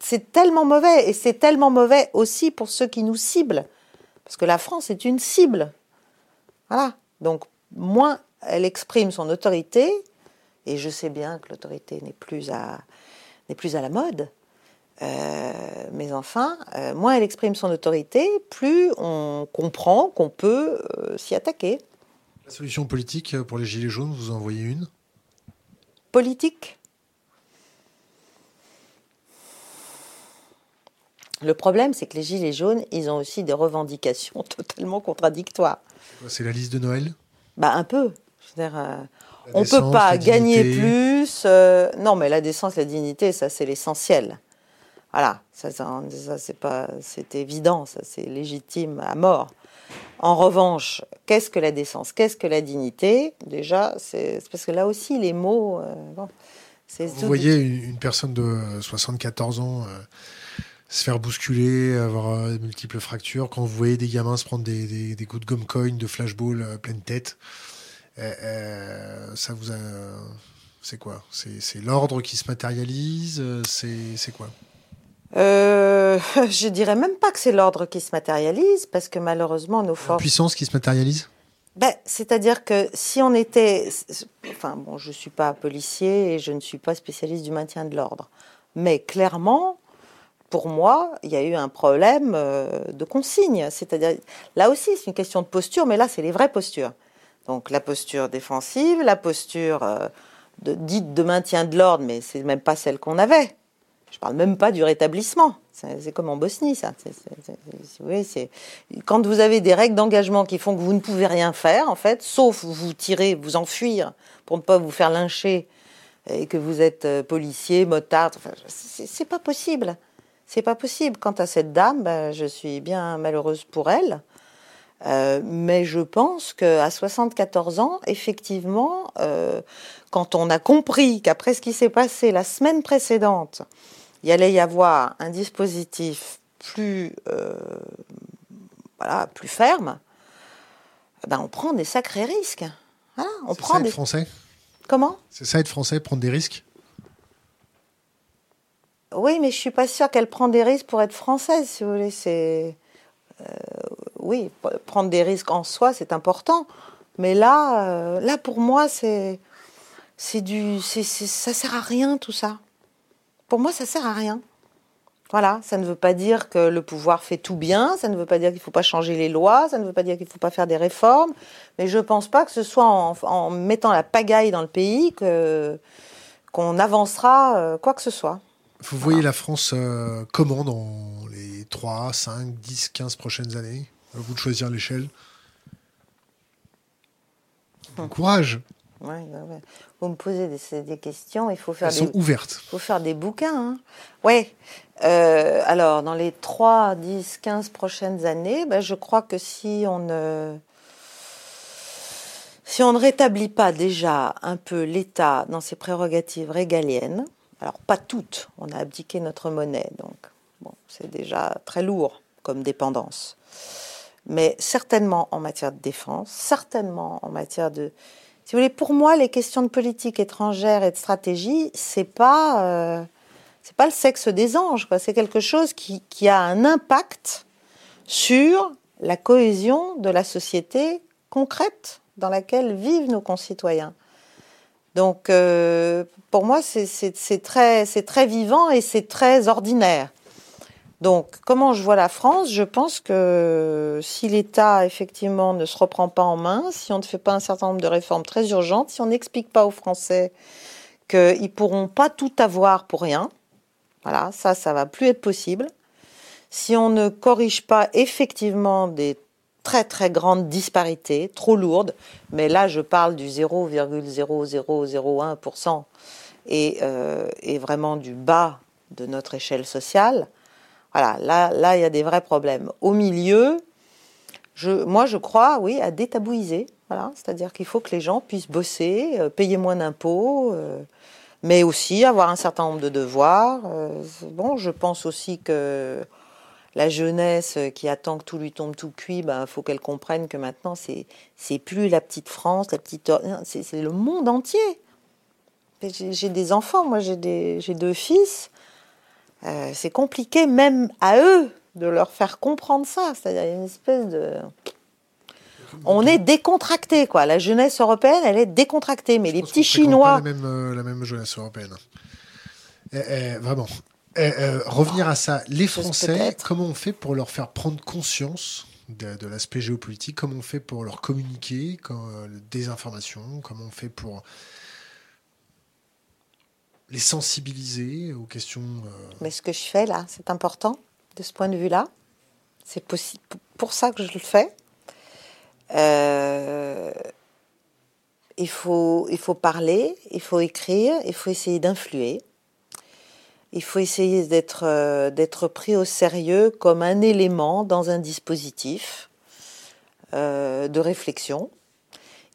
C'est tellement mauvais. Et c'est tellement mauvais aussi pour ceux qui nous ciblent. Parce que la France est une cible. Voilà. Donc, moins elle exprime son autorité, et je sais bien que l'autorité n'est plus plus à la mode. Euh, mais enfin, euh, moins elle exprime son autorité, plus on comprend qu'on peut euh, s'y attaquer. La solution politique pour les Gilets jaunes, vous en voyez une? Politique? Le problème, c'est que les Gilets jaunes, ils ont aussi des revendications totalement contradictoires. C'est la liste de Noël? Bah, un peu. Dire, on ne peut pas gagner plus. non, mais la décence, la dignité, ça, c'est l'essentiel. Voilà, ça, ça, ça, c'est pas, c'est évident, ça, c'est légitime à mort. En revanche, qu'est-ce que la décence? Qu'est-ce que la dignité? Déjà, c'est parce que là aussi, les mots. euh, bon, c'est Vous voyez une, une personne de 74 ans euh, se faire bousculer, avoir euh, de multiples fractures. Quand vous voyez des gamins se prendre des, des, des coups de gomme coin, de flashball euh, pleine tête, ça vous a. C'est quoi? C'est c'est l'ordre qui se matérialise C'est c'est quoi? Euh, je dirais même pas que c'est l'ordre qui se matérialise, parce que malheureusement, nos La forces. puissance qui se matérialise? Ben, C'est-à-dire que si on était... Enfin, bon, je ne suis pas policier et je ne suis pas spécialiste du maintien de l'ordre. Mais clairement, pour moi, il y a eu un problème euh, de consigne. C'est-à-dire, là aussi, c'est une question de posture, mais là, c'est les vraies postures. Donc, la posture défensive, la posture euh, de, dite de maintien de l'ordre, mais c'est même pas celle qu'on avait. Je parle même pas du rétablissement. C'est comme en Bosnie, ça. Quand vous avez des règles d'engagement qui font que vous ne pouvez rien faire, en fait, sauf vous tirer, vous enfuir pour ne pas vous faire lyncher, et que vous êtes euh, policier, motard, enfin, c'est pas possible. C'est pas possible. Quant à cette dame, ben, je suis bien malheureuse pour elle. Euh, mais je pense qu'à 74 ans, effectivement, euh, quand on a compris qu'après ce qui s'est passé la semaine précédente, il allait y avoir un dispositif plus, euh, voilà, plus ferme, ben on prend des sacrés risques. Voilà, on prend ça des... être français Comment? C'est ça être français, prendre des risques? Oui, mais je suis pas sûre qu'elle prend des risques pour être française, si vous voulez. C'est euh, oui, prendre des risques en soi, c'est important. Mais là, euh, là pour moi, c'est c'est du, c'est, c'est- ça sert à rien tout ça. Pour moi, ça sert à rien. Voilà, ça ne veut pas dire que le pouvoir fait tout bien, ça ne veut pas dire qu'il ne faut pas changer les lois, ça ne veut pas dire qu'il ne faut pas faire des réformes, mais je ne pense pas que ce soit en, mettant la pagaille dans le pays que qu'on avancera euh, quoi que ce soit. Vous voyez la France euh, comment dans les 3, 5, 10, 15 prochaines années? À vous de choisir l'échelle. Bon courage Vous me posez des, questions, il faut faire Elles sont ouvertes. Il faut faire des bouquins. Hein. Ouais. Euh, alors, dans les 3, 10, 15 prochaines années, ben, je crois que si on ne... Si on ne rétablit pas déjà un peu l'État dans ses prérogatives régaliennes, alors pas toutes, on a abdiqué notre monnaie, donc bon, c'est déjà très lourd comme dépendance, mais certainement en matière de défense, certainement en matière de... Si vous voulez, pour moi, les questions de politique étrangère et de stratégie, c'est pas... Euh, c'est pas le sexe des anges, c'est quelque chose qui, a un impact sur la cohésion de la société concrète dans laquelle vivent nos concitoyens. Donc, euh, pour moi, c'est très, très vivant et c'est très ordinaire. Donc, comment je vois la France? Je pense que si l'État, effectivement, ne se reprend pas en main, si on ne fait pas un certain nombre de réformes très urgentes, si on n'explique pas aux Français qu'ils ne pourront pas tout avoir pour rien, voilà, ça, ça va plus être possible. Si on ne corrige pas effectivement des très très grandes disparités, trop lourdes, mais là je parle du 0,0001% et, euh, et vraiment du bas de notre échelle sociale, voilà, là, là il y a des vrais problèmes. Au milieu, je, moi je crois, oui, à détabouiser, voilà, c'est-à-dire qu'il faut que les gens puissent bosser, euh, payer moins d'impôts. Euh, mais aussi avoir un certain nombre de devoirs. Euh, bon, je pense aussi que la jeunesse qui attend que tout lui tombe tout cuit, il ben, faut qu'elle comprenne que maintenant, c'est, c'est plus la petite France, la petite. C'est, le monde entier. J'ai, des enfants, moi j'ai, j'ai deux fils. Euh, c'est compliqué même à eux de leur faire comprendre ça. C'est-à-dire une espèce de on est décontracté, quoi. La jeunesse européenne, elle est décontractée, mais les petits Chinois. la même, euh, la même jeunesse européenne. Eh, eh, vraiment. Eh, revenir à ça, les Français, comment on fait pour leur faire prendre conscience de, l'aspect géopolitique? Comment on fait pour leur communiquer quand, euh, des informations Comment on fait pour les sensibiliser aux questions euh, Mais ce que je fais là, c'est important de ce point de vue-là. C'est pour ça que je le fais. Euh, il, faut, il faut parler, il faut écrire, il faut essayer d'influer. Il faut essayer d'être euh, d'être pris au sérieux comme un élément dans un dispositif de réflexion.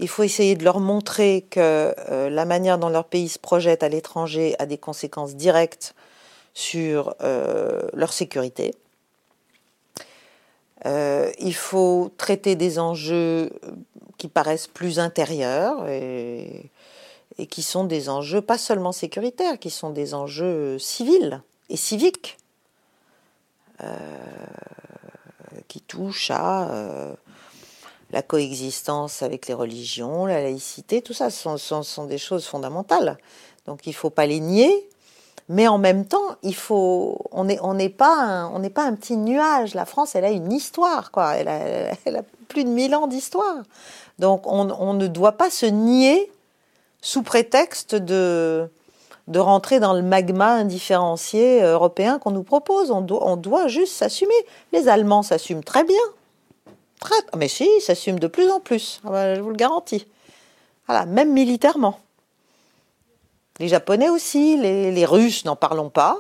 Il faut essayer de leur montrer que la manière dont leur pays se projette à l'étranger a des conséquences directes sur leur sécurité. Euh, il faut traiter des enjeux qui paraissent plus intérieurs et, qui sont des enjeux pas seulement sécuritaires, qui sont des enjeux civils et civiques, euh, qui touchent à euh, la coexistence avec les religions, la laïcité, tout ça sont, sont des choses fondamentales. Donc il ne faut pas les nier, mais en même temps, il faut, on n'est on pas, pas un petit nuage. La France, elle a une histoire, quoi. Elle a, plus de mille ans d'histoire. Donc, on, ne doit pas se nier sous prétexte de, de rentrer dans le magma indifférencié européen qu'on nous propose. On on doit juste s'assumer. Les Allemands s'assument très bien. Très, mais si, ils s'assument de plus en plus. Ah ben, je vous le garantis. Voilà, même militairement. Les Japonais aussi, les, Russes, n'en parlons pas.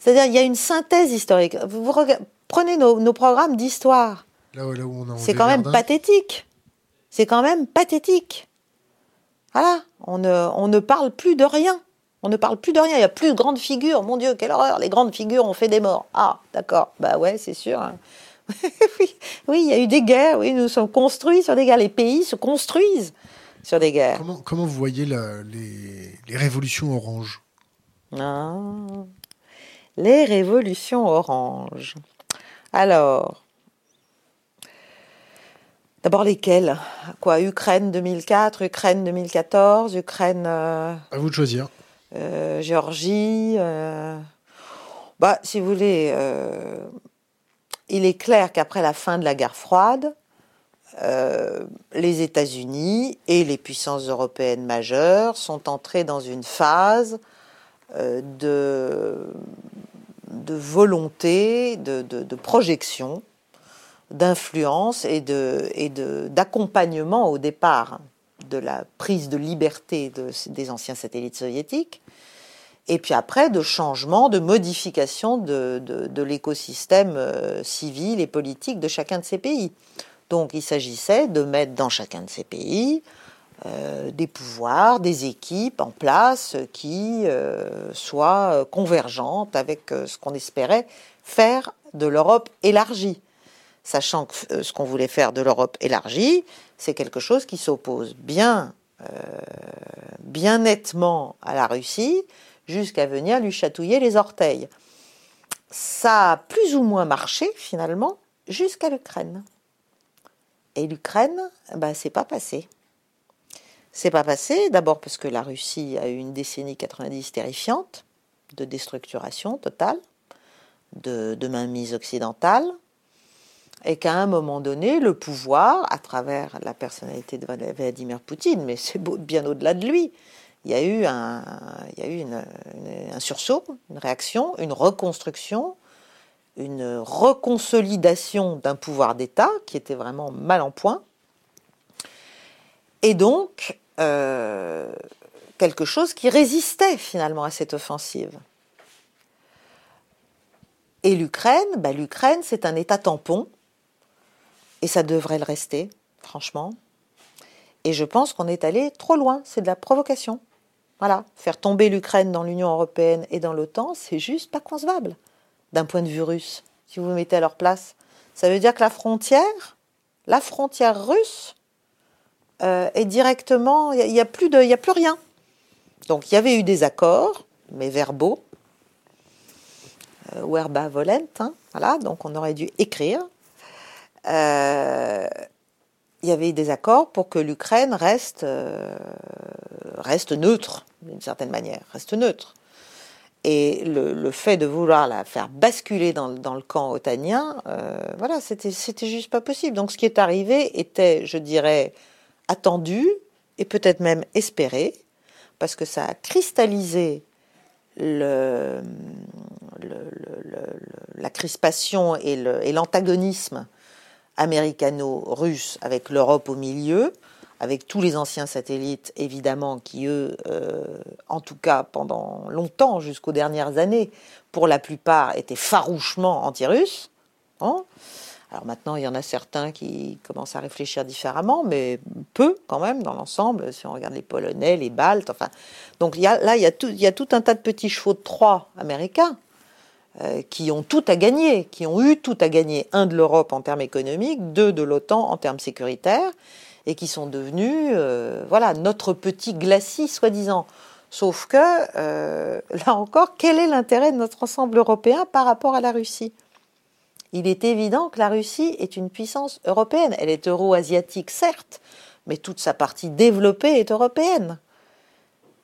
C'est-à-dire, il y a une synthèse historique. Vous, prenez nos, programmes d'histoire. C'est quand même pathétique. C'est quand même pathétique. Voilà, on ne, on ne parle plus de rien. On ne parle plus de rien. Il n'y a plus de grandes figures. Mon Dieu, quelle horreur. Les grandes figures ont fait des morts. Ah, d'accord. Bah ouais, c'est sûr. Hein. oui, il y a eu des guerres. Oui, nous sommes construits sur des guerres. Les pays se construisent sur des guerres. Comment, vous voyez les, révolutions oranges? Ah, Les révolutions oranges. Alors, d'abord lesquelles? Quoi Ukraine 2004, Ukraine 2014, Ukraine. Euh, à vous de choisir. Euh, Géorgie. Euh, bah, Si vous voulez, euh, il est clair qu'après la fin de la guerre froide, euh, les États-Unis et les puissances européennes majeures sont entrés dans une phase euh, de, volonté, de, de projection, d'influence et d'accompagnement au départ de la prise de liberté des anciens satellites soviétiques, et puis après de changement, de modification de, l'écosystème euh, civil et politique de chacun de ces pays. Donc il s'agissait de mettre dans chacun de ces pays euh, des pouvoirs, des équipes en place qui euh, soient convergentes avec ce qu'on espérait faire de l'Europe élargie. Sachant que ce qu'on voulait faire de l'Europe élargie, c'est quelque chose qui s'oppose bien, bien nettement à la Russie, jusqu'à venir lui chatouiller les orteils. Ça a plus ou moins marché finalement jusqu'à l'Ukraine. Et l'Ukraine, bah, c'est pas passé. C'est pas passé, d'abord parce que la Russie a eu une décennie 90 terrifiante, de déstructuration totale, de, de mainmise occidentale, et qu'à un moment donné, le pouvoir, à travers la personnalité de Vladimir Poutine, mais c'est bien au-delà de lui, il y a eu un, sursaut, une réaction, une reconstruction, une reconsolidation d'un pouvoir d'État qui était vraiment mal en point. Et donc, euh, quelque chose qui résistait finalement à cette offensive. Et l'Ukraine, bah, l'Ukraine, c'est un État tampon, et ça devrait le rester, franchement. Et je pense qu'on est allé trop loin, c'est de la provocation. Voilà, faire tomber l'Ukraine dans l'Union européenne et dans l'OTAN, c'est juste pas concevable d'un point de vue russe, si vous vous mettez à leur place. Ça veut dire que la frontière, la frontière russe, euh, est directement, il n'y a, plus a plus rien. Donc il y avait eu des accords, mais verbaux, euh, verba volent, hein, voilà, donc on aurait dû écrire. Euh, il y avait des accords pour que l'Ukraine reste, euh, reste neutre, d'une certaine manière, reste neutre. Et le, fait de vouloir la faire basculer dans, le camp otanien, euh, voilà, c'était, c'était juste pas possible. Donc ce qui est arrivé était, je dirais, attendu et peut-être même espéré, parce que ça a cristallisé le, la crispation et l'antagonisme américano-russe avec l'Europe au milieu, avec tous les anciens satellites évidemment qui eux, euh, en tout cas pendant longtemps, jusqu'aux dernières années, pour la plupart étaient farouchement anti-russes. Hein. alors maintenant, il y en a certains qui commencent à réfléchir différemment, mais peu quand même dans l'ensemble, si on regarde les Polonais, les Baltes, enfin. Donc là, il y, a tout, il y a tout un tas de petits chevaux de Troie américains qui ont tout à gagner, qui ont eu tout à gagner, un de l'Europe en termes économiques, deux de l'OTAN en termes sécuritaires, et qui sont devenus, euh, voilà, notre petit glacis, soi-disant. Sauf que, euh, là encore, quel est l'intérêt de notre ensemble européen par rapport à la Russie? Il est évident que la Russie est une puissance européenne. Elle est euro-asiatique, certes, mais toute sa partie développée est européenne.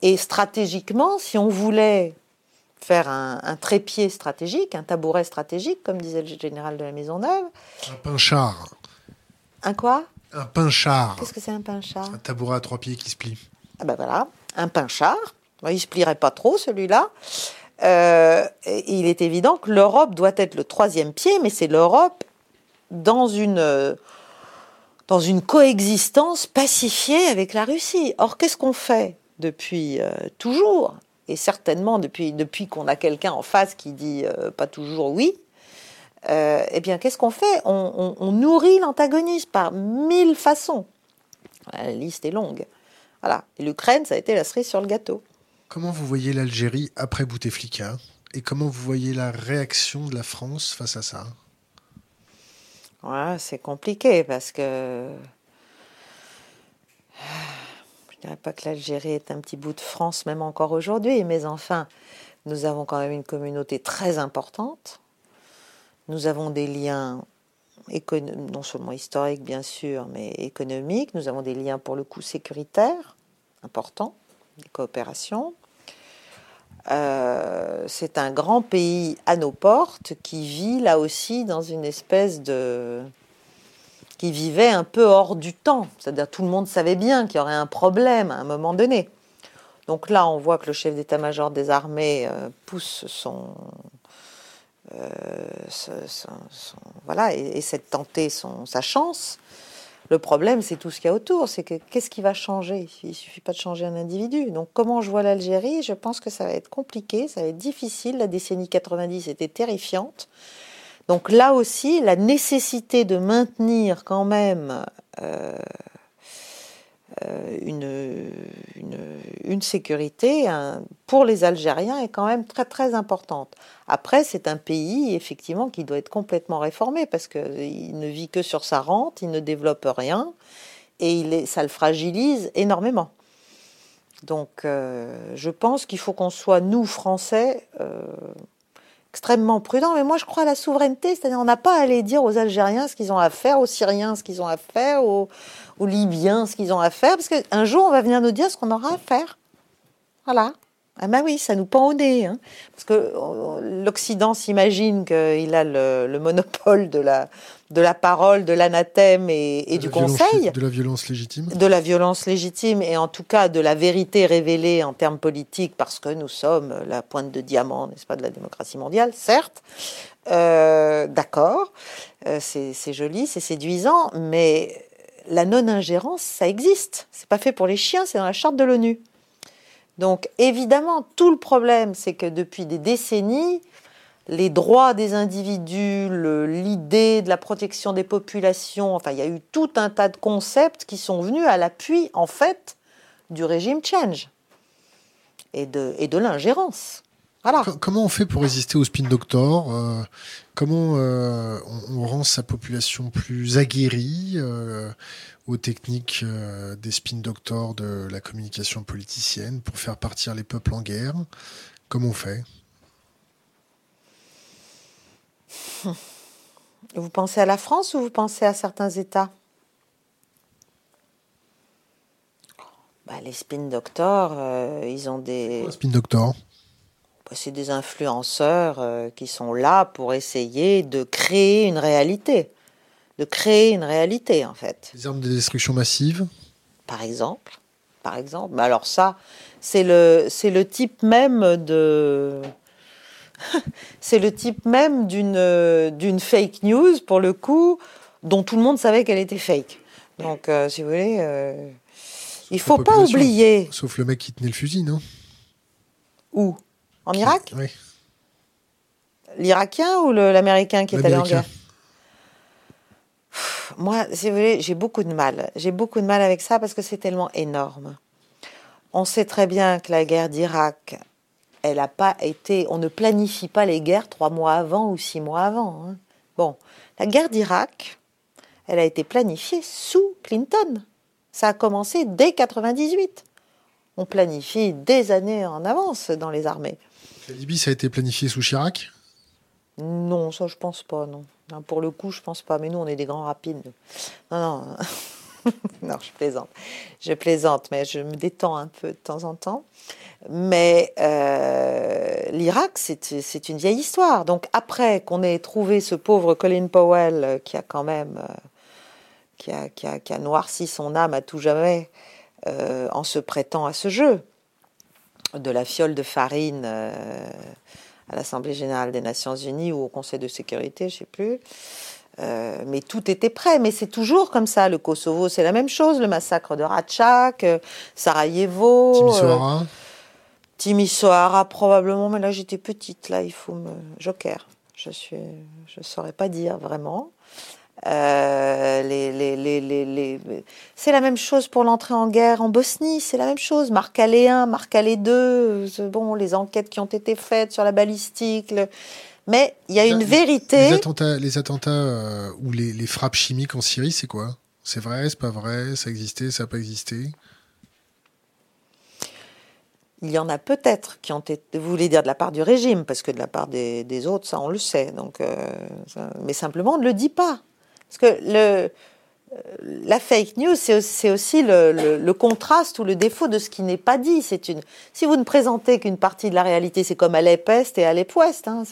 Et stratégiquement, si on voulait faire un, trépied stratégique, un tabouret stratégique, comme disait le général de la Maisonneuve. Un pinchard. Un quoi? Un pinchard. Qu'est-ce que c'est un pinchard? Un tabouret à trois pieds qui se plie. Ah ben voilà, un pinchard. Il se plierait pas trop celui-là. Euh, il est évident que l'Europe doit être le troisième pied, mais c'est l'Europe dans une dans une coexistence pacifiée avec la Russie. Or, qu'est-ce qu'on fait depuis euh, toujours? Et certainement depuis, depuis qu'on a quelqu'un en face qui dit euh, pas toujours oui, euh, eh bien, qu'est-ce qu'on fait? On, nourrit l'antagonisme par mille façons. La liste est longue. Voilà. Et l'Ukraine, ça a été la cerise sur le gâteau. Comment vous voyez l'Algérie après Bouteflika? Et comment vous voyez la réaction de la France face à ça? Ouais, C'est compliqué parce que je dirais pas que l'Algérie est un petit bout de France, même encore aujourd'hui, mais enfin, nous avons quand même une communauté très importante. Nous avons des liens non seulement historiques, bien sûr, mais économiques. Nous avons des liens, pour le coup, sécuritaires importants, des coopérations. euh, c'est un grand pays à nos portes qui vit là aussi dans une espèce de qui vivait un peu hors du temps. C'est-à-dire tout le monde savait bien qu'il y aurait un problème à un moment donné. Donc là, on voit que le chef d'état-major des armées euh, pousse son, euh, voilà, et, essaie de tenter son, sa chance. Le problème, c'est tout ce qu'il y a autour. C'est que qu'est-ce qui va changer? Il suffit pas de changer un individu. Donc, comment je vois l'Algérie? Je pense que ça va être compliqué, ça va être difficile. La décennie 90 était terrifiante. Donc là aussi, la nécessité de maintenir quand même euh, euh, une, une, sécurité pour les Algériens est quand même très très importante. Après, c'est un pays effectivement qui doit être complètement réformé parce qu'il ne vit que sur sa rente, il ne développe rien et ça le fragilise énormément. Donc, euh, je pense qu'il faut qu'on soit, nous, Français, extrêmement prudent. Mais moi, je crois à la souveraineté, c'est-à-dire on n'a pas à aller dire aux Algériens ce qu'ils ont à faire, aux Syriens ce qu'ils ont à faire, aux, Libyens ce qu'ils ont à faire, parce qu'un jour, on va venir nous dire ce qu'on aura à faire. Voilà. Ah ben oui, ça nous pend au nez. Hein. Parce que euh, l'Occident s'imagine qu'il a le, monopole de la, de la parole, de l'anathème et, du conseil. De la violence légitime. De la violence légitime et en tout cas de la vérité révélée en termes politiques parce que nous sommes la pointe de diamant, n'est-ce pas, de la démocratie mondiale, certes. Euh, d'accord, euh, c'est joli, c'est séduisant, mais la non-ingérence, ça existe. C'est pas fait pour les chiens, c'est dans la charte de l'ONU. Donc évidemment, tout le problème, c'est que depuis des décennies, les droits des individus, l'idée de la protection des populations, enfin, il y a eu tout un tas de concepts qui sont venus à l'appui, en fait, du régime change et de, et de l'ingérence. Voilà. Comment on fait pour résister au spin doctor euh, Comment euh, on, rend sa population plus aguerrie euh, aux techniques des spin doctors de la communication politicienne pour faire partir les peuples en guerre? Comment on fait? Vous pensez à la France ou vous pensez à certains États? Bah, Les spin doctors, ils ont des. spin doctors C'est des influenceurs euh, qui sont là pour essayer de créer une réalité. De créer une réalité, en fait. Des armes de destruction massive Par exemple. Par exemple. Mais alors, ça, c'est le, le type même de c'est le type même d'une d'une fake news, pour le coup, dont tout le monde savait qu'elle était fake. Donc, euh, si vous voulez, euh, il faut pas oublier. Sauf le mec qui tenait le fusil, non? Où? En Irak Oui. L'Irakien ou l'Américain qui est allé en guerre? Moi, si vous voulez, j'ai beaucoup de mal. J'ai beaucoup de mal avec ça parce que c'est tellement énorme. On sait très bien que la guerre d'Irak elle n'a pas été. On ne planifie pas les guerres trois mois avant ou six mois avant. Hein. Bon, la guerre d'Irak, elle a été planifiée sous Clinton. Ça a commencé dès 98. On planifie des années en avance dans les armées. Libye, ça a été planifié sous Chirac Non, ça je pense pas, non. Pour le coup, je pense pas. Mais nous, on est des grands rapides. Non, non. non, je plaisante. Je plaisante, mais je me détends un peu de temps en temps. Mais euh, l'Irak, c'est une vieille histoire. Donc après qu'on ait trouvé ce pauvre Colin Powell euh, qui a quand même euh, qui, a, qui, a, noirci son âme à tout jamais en se prêtant à ce jeu de la fiole de farine à l'Assemblée générale des Nations unies ou au Conseil de sécurité, je ne sais plus. mais tout était prêt. Mais c'est toujours comme ça. Le Kosovo, c'est la même chose. Le massacre de Ratchak, Sarajevo. Timisoara probablement, mais là j'étais petite, là il faut me joker. Je suis, je saurais pas dire vraiment. Euh, les, les, les, c'est la même chose pour l'entrée en guerre en Bosnie, c'est la même chose. Marc Allé 1, Marc Allé 2, bon, les enquêtes qui ont été faites sur la balistique. Mais il y a une vérité. Les attentats, les attentats euh, ou les, frappes chimiques en Syrie, c'est quoi? C'est vrai, c'est pas vrai Ça a existé, ça n'a pas existé? Il y en a peut-être qui ont été, vous voulez dire de la part du régime, parce que de la part des, autres, ça on le sait. Donc, euh, mais simplement on ne le dit pas, parce que le la fake news, c'est aussi le, contraste ou le défaut de ce qui n'est pas dit. Si vous ne présentez qu'une partie de la réalité, c'est comme Alep Est et Alep Ouest. Hein.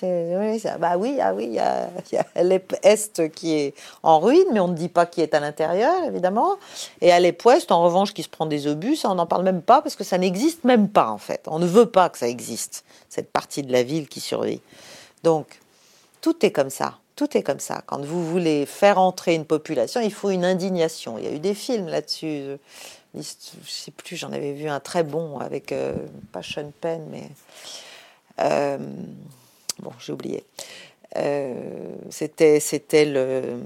bah oui, ah oui, il y a, Alep Est qui est en ruine, mais on ne dit pas qui est à l'intérieur, évidemment. Et Alep Ouest, en revanche, qui se prend des obus, on n'en parle même pas parce que ça n'existe même pas en fait. On ne veut pas que ça existe cette partie de la ville qui survit. Donc tout est comme ça. Tout est comme ça. Quand vous voulez faire entrer une population, il faut une indignation. Il y a eu des films là-dessus. Je sais plus, j'en avais vu un très bon avec, euh, pas Sean Penn, mais. Euh, bon, j'ai oublié. Euh, c'était, c'était le,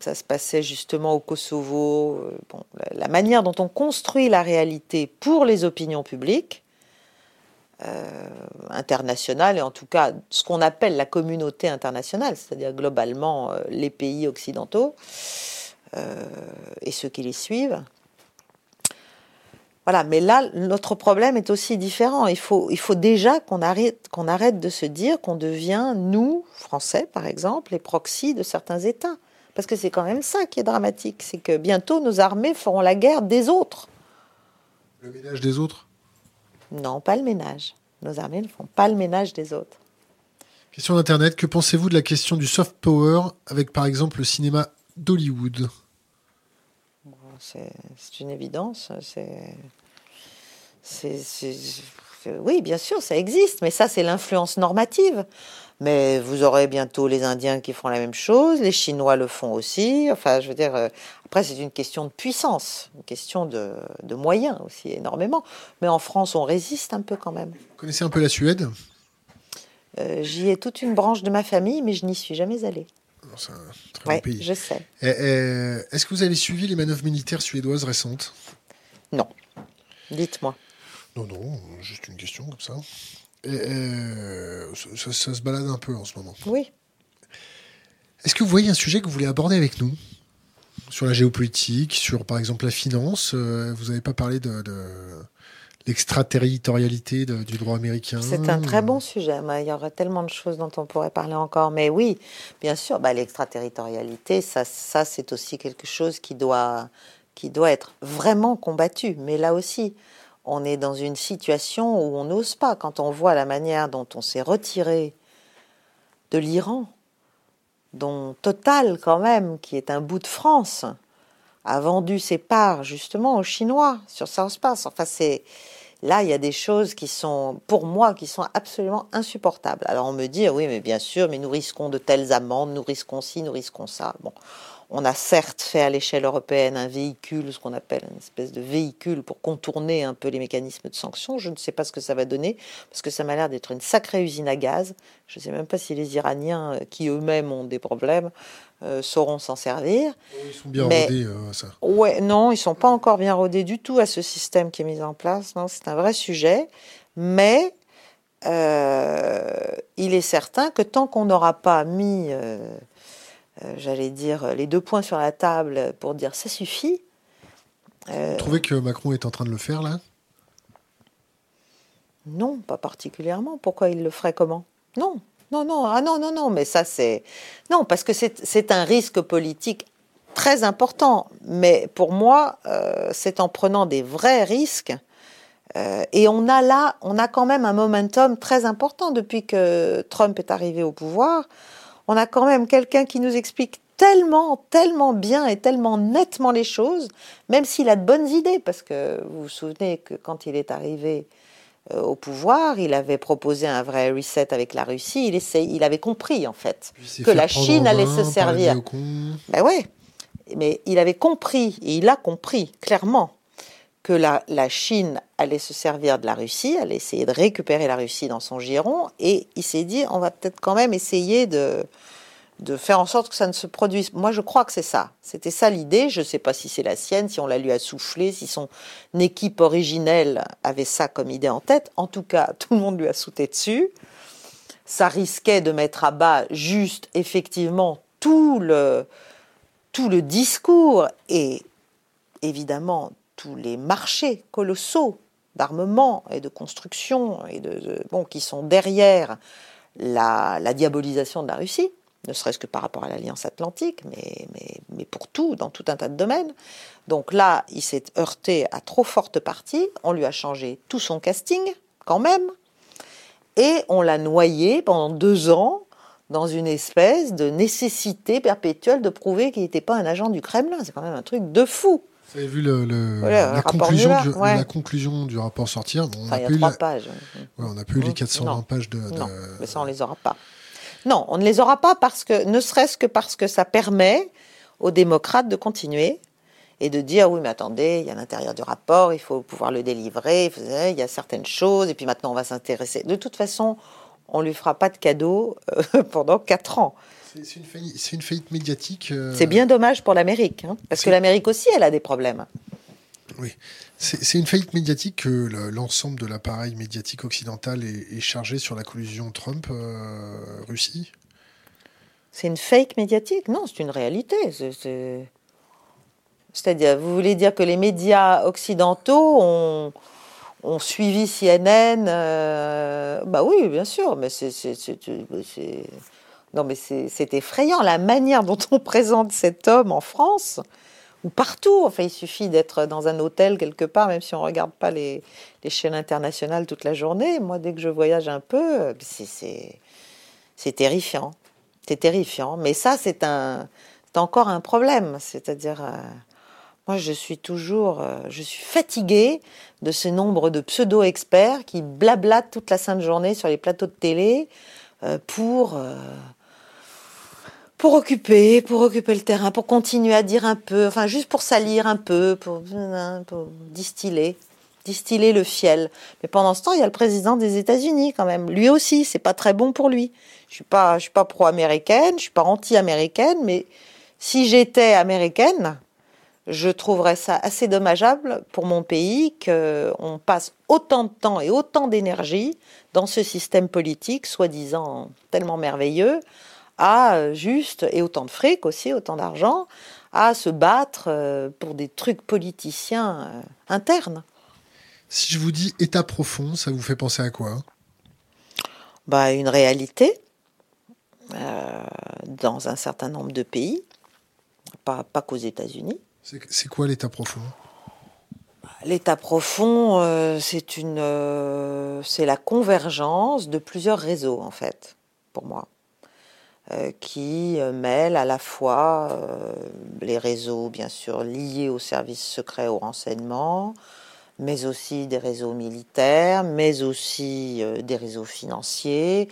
ça se passait justement au Kosovo. Bon, la manière dont on construit la réalité pour les opinions publiques, euh, internationale, et en tout cas ce qu'on appelle la communauté internationale, c'est-à-dire globalement euh, les pays occidentaux euh, et ceux qui les suivent. Voilà, mais là, notre problème est aussi différent. Il faut, il faut déjà qu'on arrête, qu'on arrête de se dire qu'on devient, nous, Français par exemple, les proxys de certains États. Parce que c'est quand même ça qui est dramatique, c'est que bientôt nos armées feront la guerre des autres. Le ménage des autres? Non, pas le ménage. Nos armées ne font pas le ménage des autres. Question d'Internet. Que pensez-vous de la question du soft power avec par exemple le cinéma d'Hollywood? C'est une évidence. Oui, bien sûr, ça existe, mais ça, c'est l'influence normative. Mais vous aurez bientôt les Indiens qui font la même chose, les Chinois le font aussi. Enfin, je veux dire, euh, après, c'est une question de puissance, une question de, moyens aussi, énormément. Mais en France, on résiste un peu quand même. Vous connaissez un peu la Suède? Euh, J'y ai toute une branche de ma famille, mais je n'y suis jamais allée. C'est un très bon pays. Je sais. Est-ce que vous avez suivi les manœuvres militaires suédoises récentes? Non. Dites-moi. Non, non, juste une question comme ça. Euh, ça, se balade un peu en ce moment. Oui. Est-ce que vous voyez un sujet que vous voulez aborder avec nous? Sur la géopolitique, sur par exemple la finance euh, Vous n'avez pas parlé de, l'extraterritorialité du droit américain? C'est un très bon sujet. Il y aurait tellement de choses dont on pourrait parler encore. Mais oui, bien sûr, bah, l'extraterritorialité, ça, ça c'est aussi quelque chose qui doit, qui doit être vraiment combattu. Mais là aussi, on est dans une situation où on n'ose pas. Quand on voit la manière dont on s'est retiré de l'Iran, dont Total, quand même, qui est un bout de France, a vendu ses parts justement aux Chinois sur South Pass. Enfin, c'est là, il y a des choses qui sont, pour moi, qui sont absolument insupportables. Alors on me dit, oui, mais bien sûr, mais nous risquons de telles amendes, nous risquons ci, nous risquons ça. Bon, on a certes fait à l'échelle européenne un véhicule, ce qu'on appelle une espèce de véhicule pour contourner un peu les mécanismes de sanctions. Je ne sais pas ce que ça va donner, parce que ça m'a l'air d'être une sacrée usine à gaz. Je ne sais même pas si les Iraniens, euh, qui eux-mêmes ont des problèmes, euh, sauront s'en servir. Ils sont bien rodés, euh, ça. Ouais, non, ils sont pas encore bien rodés du tout à ce système qui est mis en place. Non, c'est un vrai sujet, mais il est certain que tant qu'on n'aura pas mis euh, j'allais dire, les deux points sur la table pour dire ça suffit. Euh, Vous trouvez que Macron est en train de le faire là? Non, pas particulièrement. Pourquoi il le ferait comment? Non, non, non, ah non, non, non, mais ça c'est... Non, parce que c'est un risque politique très important. Mais pour moi, euh, c'est en prenant des vrais risques. et on a là, on a quand même un momentum très important depuis que Trump est arrivé au pouvoir on a quand même quelqu'un qui nous explique tellement, tellement bien et tellement nettement les choses, même s'il a de bonnes idées, parce que vous vous souvenez que quand il est arrivé euh, au pouvoir, il avait proposé un vrai reset avec la Russie, il, il avait compris en fait que la Chine allait se servir. Ben ouais, mais il avait compris, et il a compris clairement que la, Chine allait se servir de la Russie, allait essayer de récupérer la Russie dans son giron, et il s'est dit, on va peut-être quand même essayer de, de faire en sorte que ça ne se produise. Moi, je crois que c'est ça. C'était ça l'idée. Je ne sais pas si c'est la sienne, si on l'a lui a soufflé, si son équipe originelle avait ça comme idée en tête. En tout cas, tout le monde lui a sauté dessus. Ça risquait de mettre à bas juste, effectivement, tout le, tout le discours et évidemment tous les marchés colossaux d'armement et de construction et de, bon, qui sont derrière la, diabolisation de la Russie. ne serait-ce que par rapport à l'Alliance Atlantique, mais, mais, mais, pour tout, dans tout un tas de domaines. Donc là, il s'est heurté à trop forte partie, on lui a changé tout son casting, quand même, et on l'a noyé pendant deux ans dans une espèce de nécessité perpétuelle de prouver qu'il n'était pas un agent du Kremlin. C'est quand même un truc de fou. Vous avez vu le, la, conclusion du, la, conclusion du, rapport sortir on a y a trois pages. Ouais, on n'a pas eu les 420 pages de, Non, mais ça, on les aura pas. Non, on ne les aura pas parce que, ne serait-ce que parce que ça permet aux démocrates de continuer et de dire oui mais attendez, il y a l'intérieur du rapport, il faut pouvoir le délivrer, il y a certaines choses, et puis maintenant on va s'intéresser. De toute façon, on lui fera pas de cadeau euh, pendant quatre ans. C'est une, faillite médiatique. Euh, c'est bien dommage pour l'Amérique, hein, parce que l'Amérique aussi, elle a des problèmes. Oui, c'est une faillite médiatique que l'ensemble de l'appareil médiatique occidental est, chargé sur la collusion Trump-Russie. Euh, c'est une fake médiatique? Non, c'est une réalité. C'est-à-dire, vous voulez dire que les médias occidentaux ont, ont suivi CNN euh, Bah oui, bien sûr, mais c'est non, mais c'est effrayant la manière dont on présente cet homme en France ou partout. Enfin, il suffit d'être dans un hôtel quelque part, même si on regarde pas les, chaînes internationales toute la journée. Moi, dès que je voyage un peu, c'est terrifiant. C'est terrifiant. Mais ça, c'est encore un problème. C'est-à-dire, euh, moi, je suis toujours, euh, je suis fatiguée de ce nombre de pseudo-experts qui blablatent toute la sainte journée sur les plateaux de télé euh, pour pour occuper, pour occuper le terrain, pour continuer à dire un peu, enfin juste pour salir un peu, pour, distiller, distiller le fiel. Mais pendant ce temps, il y a le président des États-Unis quand même. Lui aussi, c'est pas très bon pour lui. Je suis pas, je suis pas pro-américaine, je suis pas anti-américaine, mais si j'étais américaine, je trouverais ça assez dommageable pour mon pays qu'on passe autant de temps et autant d'énergie dans ce système politique, soi-disant tellement merveilleux, à euh, juste, et autant de fric aussi, autant d'argent, à se battre euh, pour des trucs politiciens euh, internes. Si je vous dis état profond, ça vous fait penser à quoi? Bah, Une réalité dans un certain nombre de pays, pas, pas qu'aux États-Unis. C'est quoi l'état profond? L'état profond, c'est une, c'est la convergence de plusieurs réseaux en fait, pour moi. Euh, qui euh, mêle à la fois euh, les réseaux, bien sûr, liés aux services secrets, au renseignement, mais aussi des réseaux militaires, mais aussi des réseaux financiers,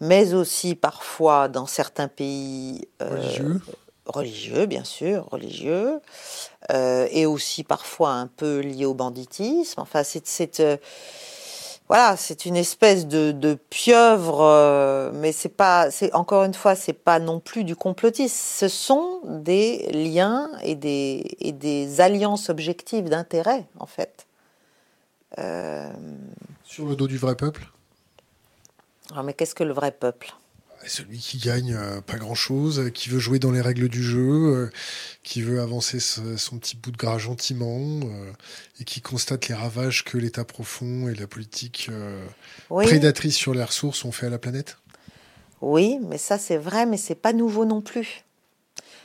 mais aussi parfois dans certains pays religieux. religieux, bien sûr, religieux, et aussi parfois un peu liés au banditisme. Enfin, c'est voilà, c'est une espèce de, pieuvre, euh, mais c'est pas, c'est encore une fois, c'est pas non plus du complotisme. Ce sont des liens et des, et des alliances objectives d'intérêt, en fait. Euh, Sur le dos du vrai peuple? Alors, ah, mais qu'est-ce que le vrai peuple? Celui qui gagne euh, pas grand-chose, qui veut jouer dans les règles du jeu, euh, qui veut avancer son petit bout de gras gentiment, euh, et qui constate les ravages que l'État profond et la politique prédatrice sur les ressources ont fait à la planète Oui, mais ça c'est vrai, mais c'est pas nouveau non plus.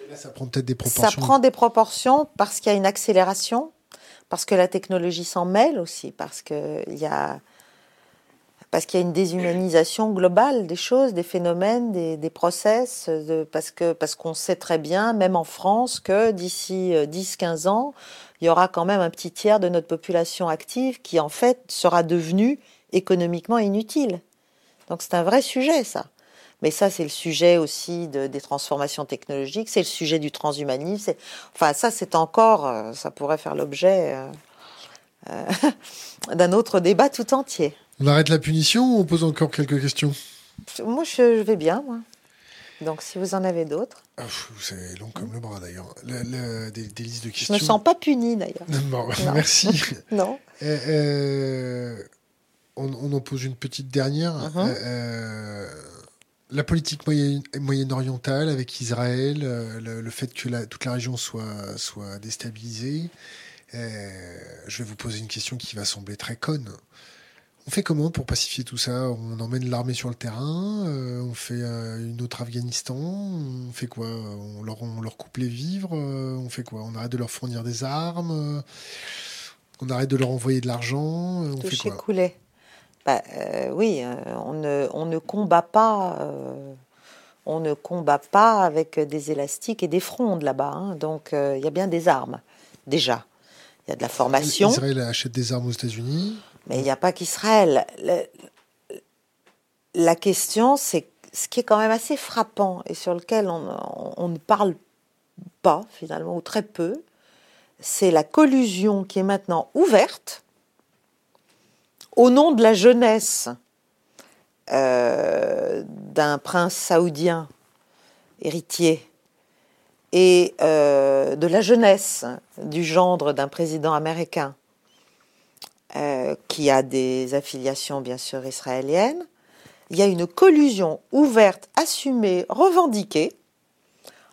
là, ça prend peut-être des proportions. Ça prend des proportions parce qu'il y a une accélération, parce que la technologie s'en mêle aussi, parce qu'il y a parce qu'il y a une déshumanisation globale des choses, des phénomènes, des, des process, parce que parce qu'on sait très bien, même en France, que d'ici 10-15 euh, ans, il y aura quand même un petit tiers de notre population active qui en fait sera devenue économiquement inutile. Donc c'est un vrai sujet ça. Mais ça, c'est le sujet aussi de, des transformations technologiques, c'est le sujet du transhumanisme. Enfin, ça, c'est encore, euh, ça pourrait faire l'objet euh, d'un autre débat tout entier. On arrête la punition ou on pose encore quelques questions? Moi, je vais bien, moi. Donc, si vous en avez d'autres. Ah, c'est long comme le bras, d'ailleurs. des, listes de questions. Je ne me sens pas punie, d'ailleurs. merci. non. Euh, euh, on, en pose une petite dernière. Uh-huh. Euh, la politique moyenne-orientale avec Israël, le, fait que toute la région soit, soit déstabilisée. je vais vous poser une question qui va sembler très conne On fait comment pour pacifier tout ça? On emmène l'armée sur le terrain, euh, on fait euh, une autre Afghanistan, on fait quoi? On leur, on leur, coupe les vivres, euh, on fait quoi? On arrête de leur fournir des armes, on arrête de leur envoyer de l'argent, on fait quoi? couler. Bah, oui, on ne, on ne combat pas on ne combat pas avec des élastiques et des frondes là-bas. Hein. Donc il y a bien des armes, déjà. Il y a de la formation. Israël achète des armes aux États-Unis. Mais il n'y a pas qu'Israël. La question, c'est ce qui est quand même assez frappant et sur lequel on, ne parle pas finalement, ou très peu, c'est la collusion qui est maintenant ouverte au nom de la jeunesse euh, d'un prince saoudien héritier et euh, de la jeunesse du gendre d'un président américain euh, qui a des affiliations bien sûr israéliennes, il y a une collusion ouverte, assumée, revendiquée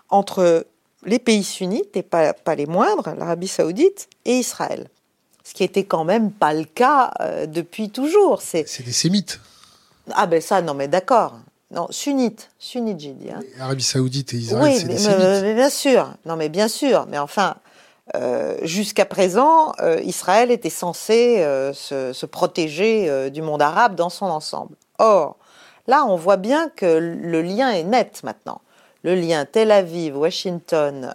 entre les pays sunnites, et pas, pas les moindres, l'Arabie saoudite, et Israël. Ce qui était quand même pas le cas euh, depuis toujours. C'est des sémites. Ah ben ça, non mais d'accord. Non, sunnite, sunnite j'ai dit. Hein. Arabie saoudite et Israël, c'est des sémites. mais bien sûr. Non mais bien sûr. Mais enfin, euh, jusqu'à présent, euh, Israël était censé euh, se, protéger du monde arabe dans son ensemble. Or, là, on voit bien que le lien est net maintenant. Le lien Tel Aviv, Washington,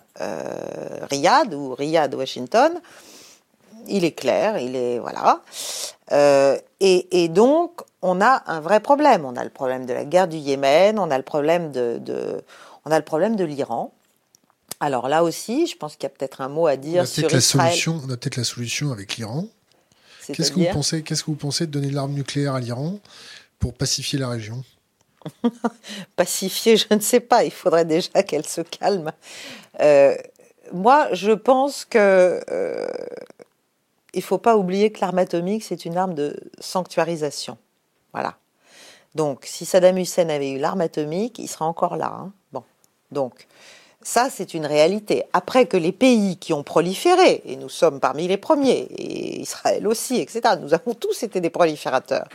Riyad ou Riyad, Washington, il est clair, il est voilà. Et, donc, on a un vrai problème. On a le problème de la guerre du Yémen, on a le problème de on a le problème de l'Iran. Alors là aussi, je pense qu'il y a peut-être un mot à dire sur la Solution, on a peut-être la solution avec l'Iran. Qu'est-ce que vous pensez Qu'est-ce que vous pensez de donner l'arme nucléaire à l'Iran pour pacifier la région? Pacifier, je ne sais pas. Il faudrait déjà qu'elle se calme. Euh, moi, je pense que euh, il faut pas oublier que l'arme atomique c'est une arme de sanctuarisation. Voilà. Donc, si Saddam Hussein avait eu l'arme atomique, il serait encore là. Hein. bon, donc ça, c'est une réalité. Après que les pays qui ont proliféré, et nous sommes parmi les premiers, et Israël aussi, etc., nous avons tous été des proliférateurs,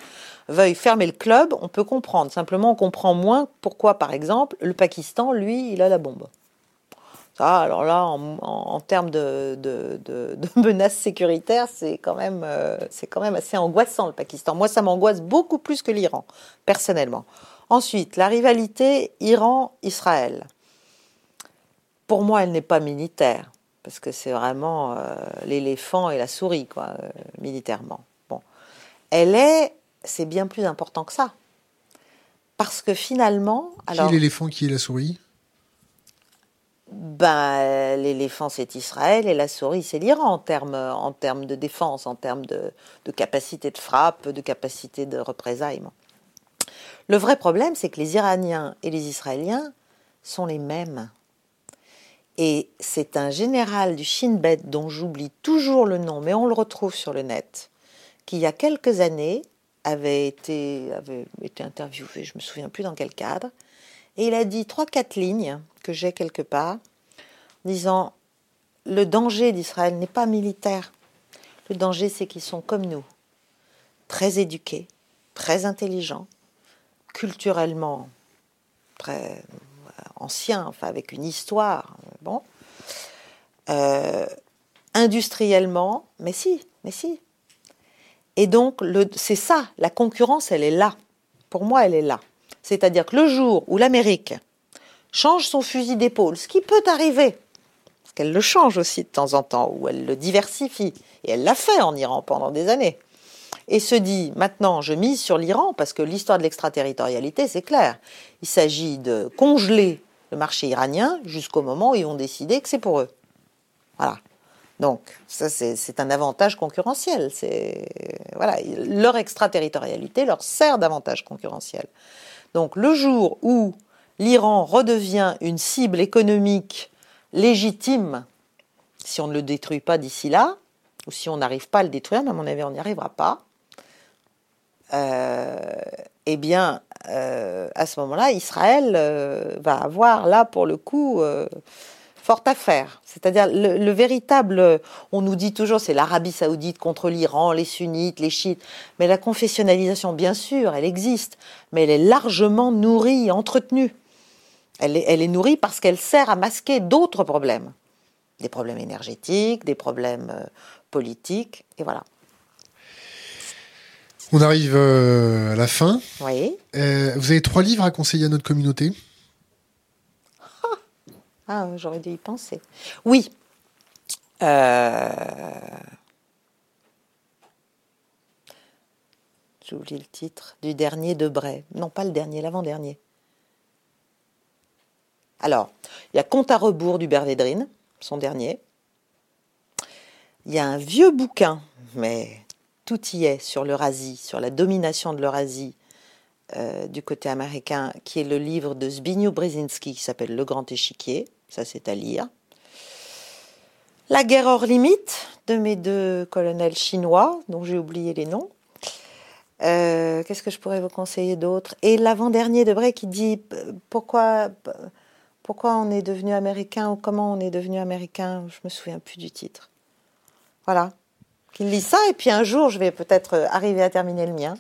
veuillent fermer le club, on peut comprendre. Simplement, on comprend moins pourquoi, par exemple, le Pakistan, lui, il a la bombe. Alors là, en, termes de, menaces sécuritaires, c'est quand, euh, c'est quand même assez angoissant, le Pakistan. Moi, ça m'angoisse beaucoup plus que l'Iran, personnellement. Ensuite, la rivalité Iran-Israël pour moi, elle n'est pas militaire, parce que c'est vraiment euh, l'éléphant et la souris, quoi, euh, militairement. Bon, elle est, c'est bien plus important que ça, parce que finalement, alors. Qui est l'éléphant, qui est la souris? Ben, l'éléphant c'est Israël et la souris c'est l'Iran en termes en termes de défense, en termes de, de capacité de frappe, de capacité de représaillement. Le vrai problème, c'est que les Iraniens et les Israéliens sont les mêmes. Et c'est un général du Shin Bet dont j'oublie toujours le nom, mais on le retrouve sur le net, qui il y a quelques années avait été, interviewé, je me souviens plus dans quel cadre, et il a dit trois quatre lignes que j'ai quelque part, disant le danger d'Israël n'est pas militaire, le danger c'est qu'ils sont comme nous, très éduqués, très intelligents, culturellement très ancien, enfin avec une histoire, bon. Euh, industriellement, mais si, mais si. Et donc, c'est ça, la concurrence, elle est là. Pour moi, elle est là. C'est-à-dire que le jour où l'Amérique change son fusil d'épaule, ce qui peut arriver, parce qu'elle le change aussi de temps en temps, ou elle le diversifie, et elle l'a fait en Iran pendant des années, et se dit maintenant je mise sur l'Iran parce que l'histoire de l'extraterritorialité c'est clair. Il s'agit de congeler le marché iranien jusqu'au moment où ils ont décidé que c'est pour eux. Voilà. Donc, ça, c'est un avantage concurrentiel. Voilà, leur extraterritorialité leur sert d'avantage concurrentiel. Donc, le jour où l'Iran redevient une cible économique légitime, si on ne le détruit pas d'ici là, ou si on n'arrive pas à le détruire, mais à mon avis, on n'y arrivera pas, euh, eh bien, euh, à ce moment-là, Israël euh, va avoir là, pour le coup, fort à faire. C'est-à-dire le, véritable, on nous dit toujours c'est l'Arabie saoudite contre l'Iran, les sunnites, les chiites, mais la confessionnalisation, bien sûr, elle existe, mais elle est largement nourrie, entretenue. Elle est, nourrie parce qu'elle sert à masquer d'autres problèmes, des problèmes énergétiques, des problèmes euh, politiques, et voilà. On arrive euh, à la fin. Oui. Euh, vous avez trois livres à conseiller à notre communauté ah, j'aurais dû y penser. Oui. Euh... J'oublie le titre du dernier de Bray. Non, pas le dernier, l'avant-dernier. Alors, il y a Compte à rebours du Védrine, son dernier. Il y a un vieux bouquin, mais tout y est sur l'Eurasie, sur la domination de l'Eurasie euh, du côté américain, qui est le livre de Zbigniew Brzezinski qui s'appelle Le Grand Échiquier ça c'est à lire. La guerre hors limite de mes deux colonels chinois, dont j'ai oublié les noms. Euh, qu'est-ce que je pourrais vous conseiller d'autre? Et l'avant-dernier de Bray qui dit pourquoi, pourquoi on est devenu américain ou comment on est devenu américain? Je me souviens plus du titre. Voilà. Qu'il lit ça et puis un jour je vais peut-être arriver à terminer le mien.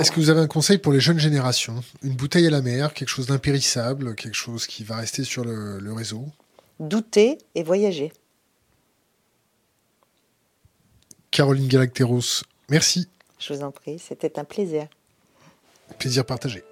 Est-ce que vous avez un conseil pour les jeunes générations? Une bouteille à la mer, quelque chose d'impérissable, quelque chose qui va rester sur le, réseau? Douter et voyager. Caroline Galacteros, merci. Je vous en prie, c'était un plaisir. Plaisir partagé.